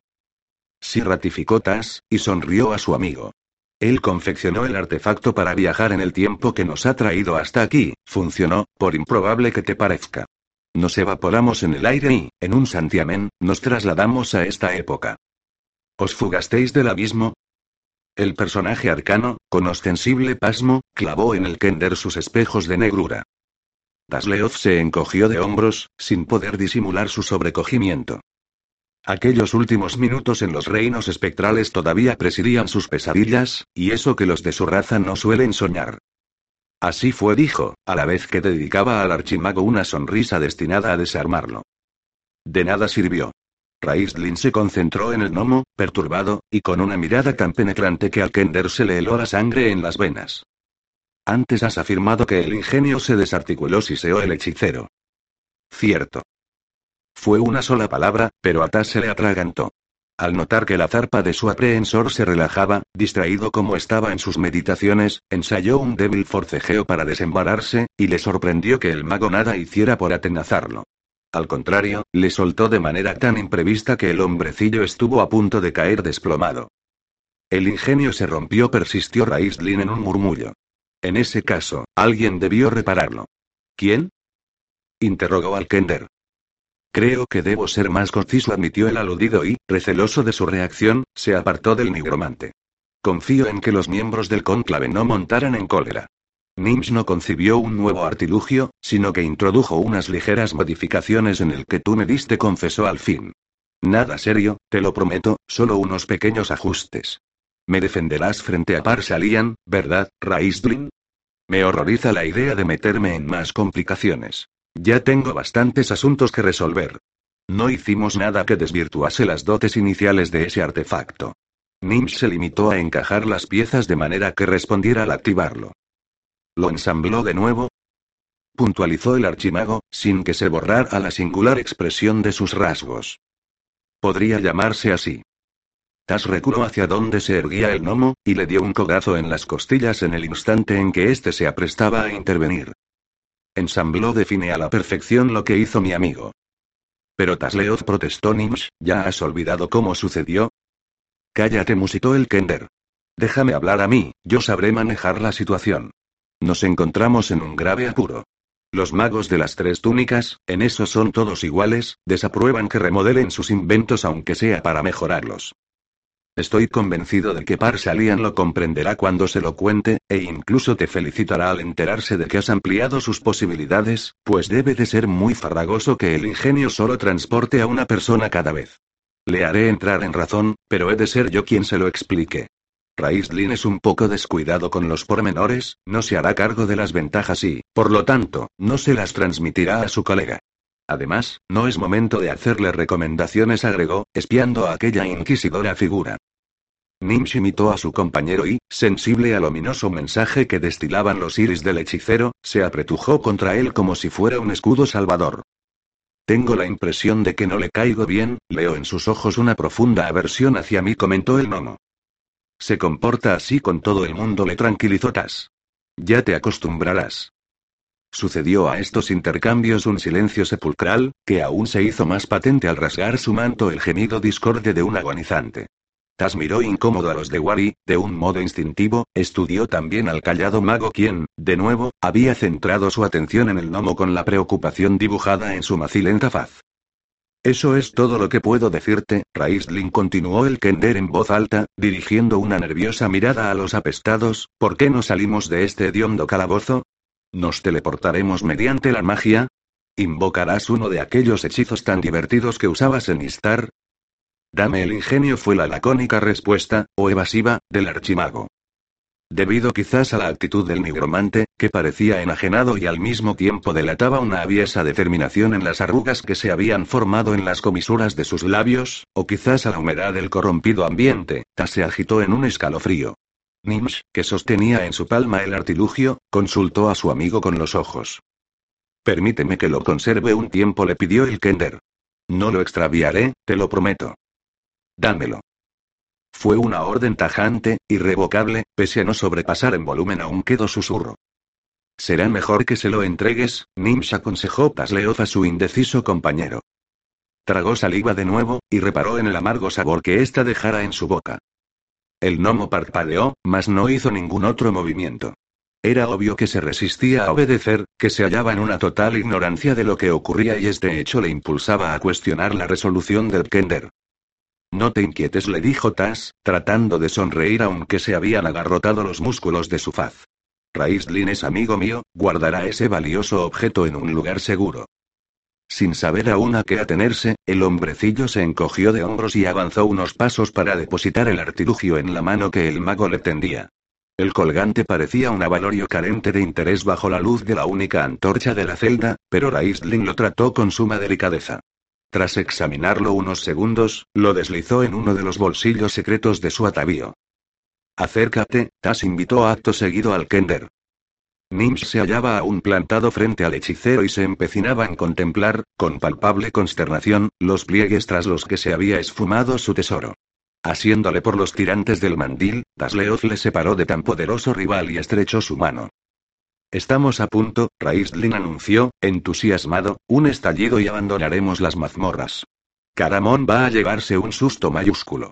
Sí ratificó Tas, y sonrió a su amigo. Él confeccionó el artefacto para viajar en el tiempo que nos ha traído hasta aquí, funcionó, por improbable que te parezca. Nos evaporamos en el aire y, en un santiamén, nos trasladamos a esta época. ¿Os fugasteis del abismo? El personaje arcano, con ostensible pasmo, clavó en el Kender sus espejos de negrura. Dasleov se encogió de hombros, sin poder disimular su sobrecogimiento. Aquellos últimos minutos en los reinos espectrales todavía presidían sus pesadillas, y eso que los de su raza no suelen soñar. Así fue, dijo, a la vez que dedicaba al archimago una sonrisa destinada a desarmarlo. De nada sirvió. Raistlin se concentró en el gnomo, perturbado, y con una mirada tan penetrante que al Kender se le heló la sangre en las venas. Antes has afirmado que el ingenio se desarticuló, siseó el hechicero. Cierto. Fue una sola palabra, pero a Tas se le atragantó. Al notar que la zarpa de su aprehensor se relajaba, distraído como estaba en sus meditaciones, ensayó un débil forcejeo para desembararse, y le sorprendió que el mago nada hiciera por atenazarlo. Al contrario, le soltó de manera tan imprevista que el hombrecillo estuvo a punto de caer desplomado. El ingenio se rompió, persistió Raistlin en un murmullo. En ese caso, alguien debió repararlo. ¿Quién? interrogó Alkender. Creo que debo ser más conciso, admitió el aludido y, receloso de su reacción, se apartó del nigromante. Confío en que los miembros del cónclave no montaran en cólera. Nims no concibió un nuevo artilugio, sino que introdujo unas ligeras modificaciones en el que tú me diste, confesó al fin. Nada serio, te lo prometo, solo unos pequeños ajustes. Me defenderás frente a Parsalian, ¿verdad, Raistlin? Me horroriza la idea de meterme en más complicaciones. Ya tengo bastantes asuntos que resolver. No hicimos nada que desvirtuase las dotes iniciales de ese artefacto. Nims se limitó a encajar las piezas de manera que respondiera al activarlo. ¿Lo ensambló de nuevo? Puntualizó el archimago, sin que se borrara la singular expresión de sus rasgos. Podría llamarse así. Tas reculó hacia donde se erguía el gnomo, y le dio un cogazo en las costillas en el instante en que éste se aprestaba a intervenir. Ensambló define a la perfección lo que hizo mi amigo. Pero Tasleoth protestó Nimsh, ¿ya has olvidado cómo sucedió? Cállate, musitó el Kender. Déjame hablar a mí, yo sabré manejar la situación. Nos encontramos en un grave apuro. Los magos de las tres túnicas, en eso son todos iguales, desaprueban que remodelen sus inventos aunque sea para mejorarlos. Estoy convencido de que Parsalian lo comprenderá cuando se lo cuente, e incluso te felicitará al enterarse de que has ampliado sus posibilidades, pues debe de ser muy farragoso que el ingenio solo transporte a una persona cada vez. Le haré entrar en razón, pero he de ser yo quien se lo explique. Raistlin es un poco descuidado con los pormenores, no se hará cargo de las ventajas y, por lo tanto, no se las transmitirá a su colega. Además, no es momento de hacerle recomendaciones, agregó, espiando a aquella inquisidora figura. Nimsh imitó a su compañero y, sensible al ominoso mensaje que destilaban los iris del hechicero, se apretujó contra él como si fuera un escudo salvador. Tengo la impresión de que no le caigo bien, leo en sus ojos una profunda aversión hacia mí, comentó el gnomo. Se comporta así con todo el mundo, le tranquilizó Tas. Ya te acostumbrarás. Sucedió a estos intercambios un silencio sepulcral, que aún se hizo más patente al rasgar su manto el gemido discorde de un agonizante. Tas miró incómodo a los de Wari, de un modo instintivo, estudió también al callado mago quien, de nuevo, había centrado su atención en el gnomo con la preocupación dibujada en su macilenta faz. Eso es todo lo que puedo decirte, Raistlin continuó el Kender en voz alta, dirigiendo una nerviosa mirada a los apestados, ¿por qué no salimos de este hediondo calabozo? ¿Nos teleportaremos mediante la magia? ¿Invocarás uno de aquellos hechizos tan divertidos que usabas en Istar? Dame el ingenio fue la lacónica respuesta, o evasiva, del archimago. Debido quizás a la actitud del nigromante, que parecía enajenado y al mismo tiempo delataba una aviesa determinación en las arrugas que se habían formado en las comisuras de sus labios, o quizás a la humedad del corrompido ambiente, Tas se agitó en un escalofrío. Nimsh, que sostenía en su palma el artilugio, consultó a su amigo con los ojos. Permíteme que lo conserve un tiempo, le pidió el Kender. No lo extraviaré, te lo prometo. Dámelo. Fue una orden tajante, irrevocable, pese a no sobrepasar en volumen a un quedo susurro. Será mejor que se lo entregues, Nimsh aconsejó Tasleoth a su indeciso compañero. Tragó saliva de nuevo, y reparó en el amargo sabor que ésta dejara en su boca. El gnomo parpadeó, mas no hizo ningún otro movimiento. Era obvio que se resistía a obedecer, que se hallaba en una total ignorancia de lo que ocurría y este hecho le impulsaba a cuestionar la resolución del Kender. No te inquietes, le dijo Tas, tratando de sonreír aunque se habían agarrotado los músculos de su faz. Raistlin es amigo mío, guardará ese valioso objeto en un lugar seguro. Sin saber aún a qué atenerse, el hombrecillo se encogió de hombros y avanzó unos pasos para depositar el artilugio en la mano que el mago le tendía. El colgante parecía un avalorio carente de interés bajo la luz de la única antorcha de la celda, pero Raistlin lo trató con suma delicadeza. Tras examinarlo unos segundos, lo deslizó en uno de los bolsillos secretos de su atavío. Acércate, Tas invitó acto seguido al Kender. Nimsh se hallaba aún plantado frente al hechicero y se empecinaba en contemplar, con palpable consternación, los pliegues tras los que se había esfumado su tesoro. Asiéndole por los tirantes del mandil, Tasleoth le separó de tan poderoso rival y estrechó su mano. Estamos a punto, Raistlin anunció, entusiasmado, un estallido y abandonaremos las mazmorras. Caramón va a llevarse un susto mayúsculo.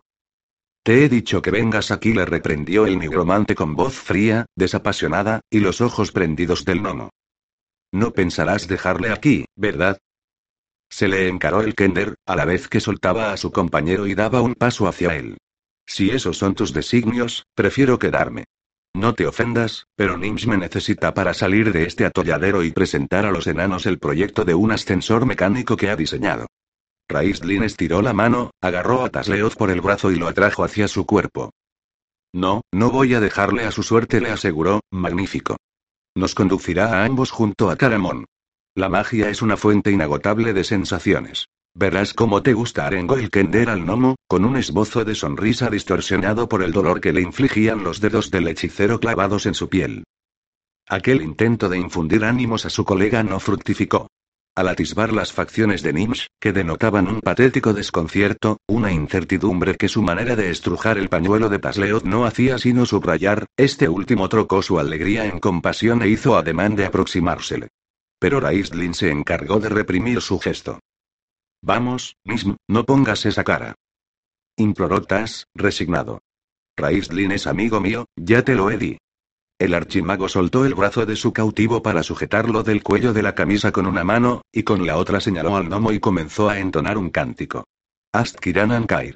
Te he dicho que vengas aquí, le reprendió el nigromante con voz fría, desapasionada, y los ojos prendidos del gnomo. No pensarás dejarle aquí, ¿verdad? Se le encaró el Kender, a la vez que soltaba a su compañero y daba un paso hacia él. Si esos son tus designios, prefiero quedarme. No te ofendas, pero Nims me necesita para salir de este atolladero y presentar a los enanos el proyecto de un ascensor mecánico que ha diseñado. Raistlin estiró la mano, agarró a Tasleoth por el brazo y lo atrajo hacia su cuerpo. No, no voy a dejarle a su suerte, le aseguró, magnífico. Nos conducirá a ambos junto a Caramón. La magia es una fuente inagotable de sensaciones. Verás cómo te gusta, arengó el Kender al gnomo, con un esbozo de sonrisa distorsionado por el dolor que le infligían los dedos del hechicero clavados en su piel. Aquel intento de infundir ánimos a su colega no fructificó. Al atisbar las facciones de Nimsh, que denotaban un patético desconcierto, una incertidumbre que su manera de estrujar el pañuelo de Pasleoth no hacía sino subrayar, este último trocó su alegría en compasión e hizo ademán de aproximársele. Pero Raistlin se encargó de reprimir su gesto. Vamos, Nism, no pongas esa cara. Imploró Tas, resignado. Raistlin es amigo mío, ya te lo he di. El archimago soltó el brazo de su cautivo para sujetarlo del cuello de la camisa con una mano, y con la otra señaló al gnomo y comenzó a entonar un cántico. Astkiran Kair.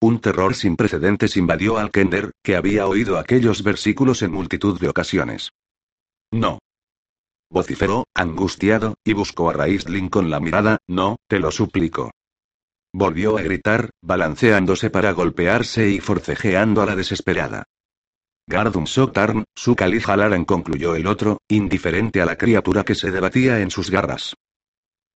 Un terror sin precedentes invadió al Kender, que había oído aquellos versículos en multitud de ocasiones. No, Vociferó, angustiado, y buscó a Raistlin con la mirada, no, te lo suplico. Volvió a gritar, balanceándose para golpearse y forcejeando a la desesperada. Gardum Sotarn, su Halaran concluyó el otro, indiferente a la criatura que se debatía en sus garras.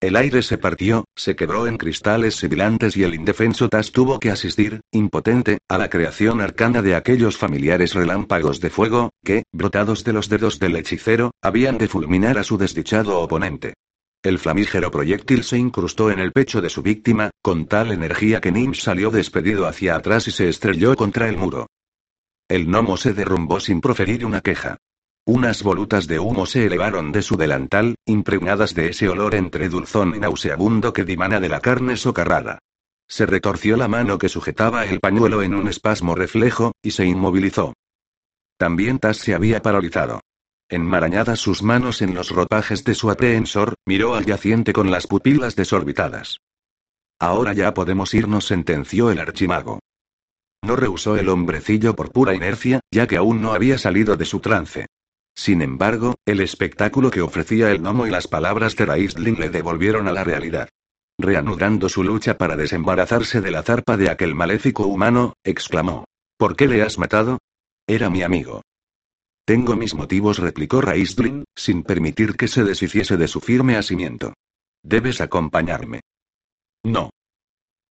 El aire se partió, se quebró en cristales sibilantes y el indefenso Tas tuvo que asistir, impotente, a la creación arcana de aquellos familiares relámpagos de fuego, que, brotados de los dedos del hechicero, habían de fulminar a su desdichado oponente. El flamígero proyectil se incrustó en el pecho de su víctima, con tal energía que Nim salió despedido hacia atrás y se estrelló contra el muro. El gnomo se derrumbó sin proferir una queja. Unas volutas de humo se elevaron de su delantal, impregnadas de ese olor entre dulzón y nauseabundo que dimana de la carne socarrada. Se retorció la mano que sujetaba el pañuelo en un espasmo reflejo, y se inmovilizó. También Tas se había paralizado. Enmarañadas sus manos en los ropajes de su aprehensor, miró al yaciente con las pupilas desorbitadas. Ahora ya podemos irnos, sentenció el archimago. No rehusó el hombrecillo por pura inercia, ya que aún no había salido de su trance. Sin embargo, el espectáculo que ofrecía el gnomo y las palabras de Raistlin le devolvieron a la realidad. Reanudando su lucha para desembarazarse de la zarpa de aquel maléfico humano, exclamó. ¿Por qué le has matado? Era mi amigo. Tengo mis motivos, replicó Raistlin, sin permitir que se deshiciese de su firme asimiento. Debes acompañarme. No.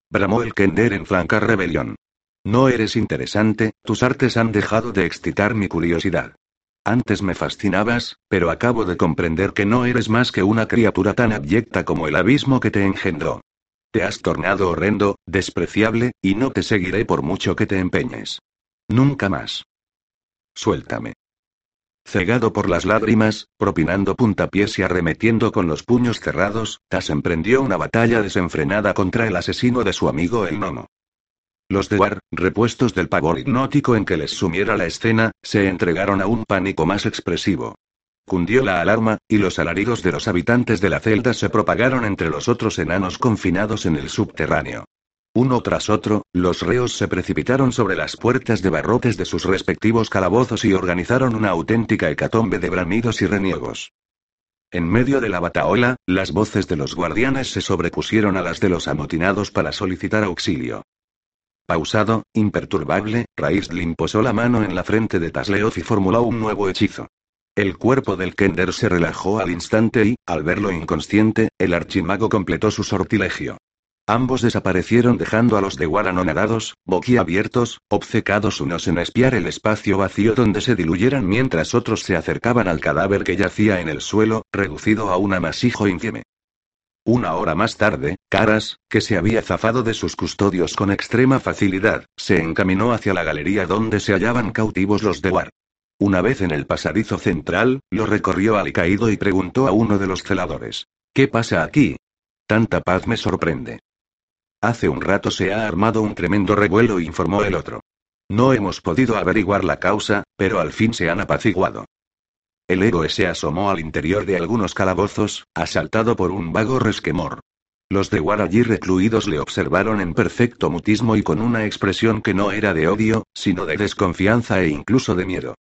Bramó el Kender en franca rebelión. No eres interesante, tus artes han dejado de excitar mi curiosidad. Antes me fascinabas, pero acabo de comprender que no eres más que una criatura tan abyecta como el abismo que te engendró. Te has tornado horrendo, despreciable, y no te seguiré por mucho que te empeñes. Nunca más. Suéltame. Cegado por las lágrimas, propinando puntapiés y arremetiendo con los puños cerrados, Tas emprendió una batalla desenfrenada contra el asesino de su amigo el Nono. Los de War, repuestos del pavor hipnótico en que les sumiera la escena, se entregaron a un pánico más expresivo. Cundió la alarma, y los alaridos de los habitantes de la celda se propagaron entre los otros enanos confinados en el subterráneo. Uno tras otro, los reos se precipitaron sobre las puertas de barrotes de sus respectivos calabozos y organizaron una auténtica hecatombe de bramidos y reniegos. En medio de la bataola, las voces de los guardianes se sobrepusieron a las de los amotinados para solicitar auxilio. Pausado, imperturbable, Raistlin posó la mano en la frente de Tasleoth y formuló un nuevo hechizo. El cuerpo del Kender se relajó al instante y, al verlo inconsciente, el archimago completó su sortilegio. Ambos desaparecieron dejando a los de War anonadados, boquiabiertos, obcecados unos en espiar el espacio vacío donde se diluyeran mientras otros se acercaban al cadáver que yacía en el suelo, reducido a un amasijo infieme. Una hora más tarde, Caras, que se había zafado de sus custodios con extrema facilidad, se encaminó hacia la galería donde se hallaban cautivos los de War. Una vez en el pasadizo central, lo recorrió alicaído y preguntó a uno de los celadores. ¿Qué pasa aquí? Tanta paz me sorprende. Hace un rato se ha armado un tremendo revuelo, informó el otro. No hemos podido averiguar la causa, pero al fin se han apaciguado. El héroe se asomó al interior de algunos calabozos, asaltado por un vago resquemor. Los de War allí recluidos le observaron en perfecto mutismo y con una expresión que no era de odio, sino de desconfianza e incluso de miedo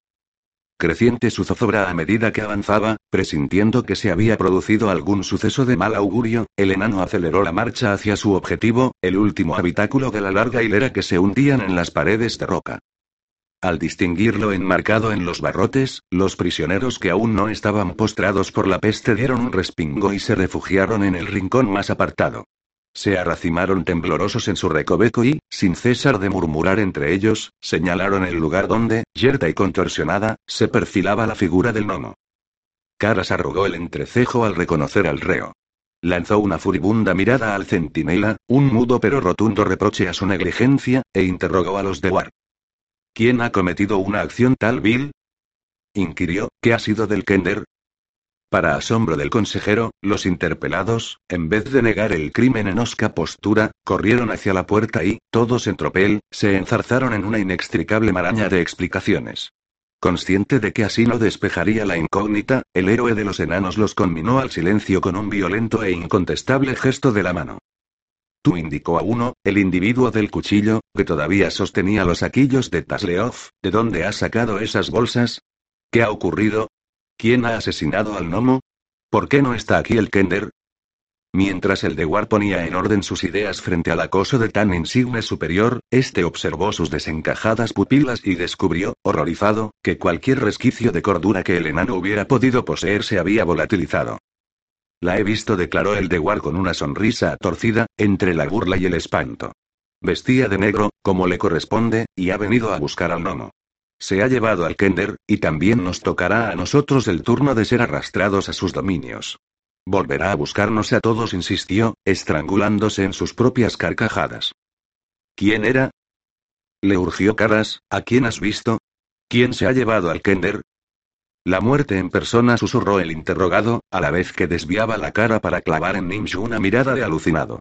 creciente su zozobra a medida que avanzaba, presintiendo que se había producido algún suceso de mal augurio, el enano aceleró la marcha hacia su objetivo, el último habitáculo de la larga hilera que se hundían en las paredes de roca. Al distinguirlo enmarcado en los barrotes, los prisioneros que aún no estaban postrados por la peste dieron un respingo y se refugiaron en el rincón más apartado. Se arracimaron temblorosos en su recoveco y, sin cesar de murmurar entre ellos, señalaron el lugar donde, yerta y contorsionada, se perfilaba la figura del gnomo. Caras arrugó el entrecejo al reconocer al reo. Lanzó una furibunda mirada al centinela, un mudo pero rotundo reproche a su negligencia, e interrogó a los de War. ¿Quién ha cometido una acción tal vil? inquirió, ¿qué ha sido del Kender? Para asombro del consejero, los interpelados, en vez de negar el crimen en osca postura, corrieron hacia la puerta y, todos en tropel, se enzarzaron en una inextricable maraña de explicaciones. Consciente de que así no despejaría la incógnita, el héroe de los enanos los conminó al silencio con un violento e incontestable gesto de la mano. Tú indicó a uno, el individuo del cuchillo, que todavía sostenía los saquillos de Tasleoff, ¿de dónde has sacado esas bolsas? ¿Qué ha ocurrido? ¿Quién ha asesinado al gnomo? ¿Por qué no está aquí el Kender? Mientras el de War ponía en orden sus ideas frente al acoso de tan insigne superior, este observó sus desencajadas pupilas y descubrió, horrorizado, que cualquier resquicio de cordura que el enano hubiera podido poseer se había volatilizado. La he visto, declaró el de War con una sonrisa torcida, entre la burla y el espanto. Vestía de negro, como le corresponde, y ha venido a buscar al gnomo. Se ha llevado al Kender, y también nos tocará a nosotros el turno de ser arrastrados a sus dominios. Volverá a buscarnos a todos, insistió, estrangulándose en sus propias carcajadas. ¿Quién era? Le urgió Caras, ¿a quién has visto? ¿Quién se ha llevado al Kender? La muerte en persona susurró el interrogado, a la vez que desviaba la cara para clavar en Nimshu una mirada de alucinado.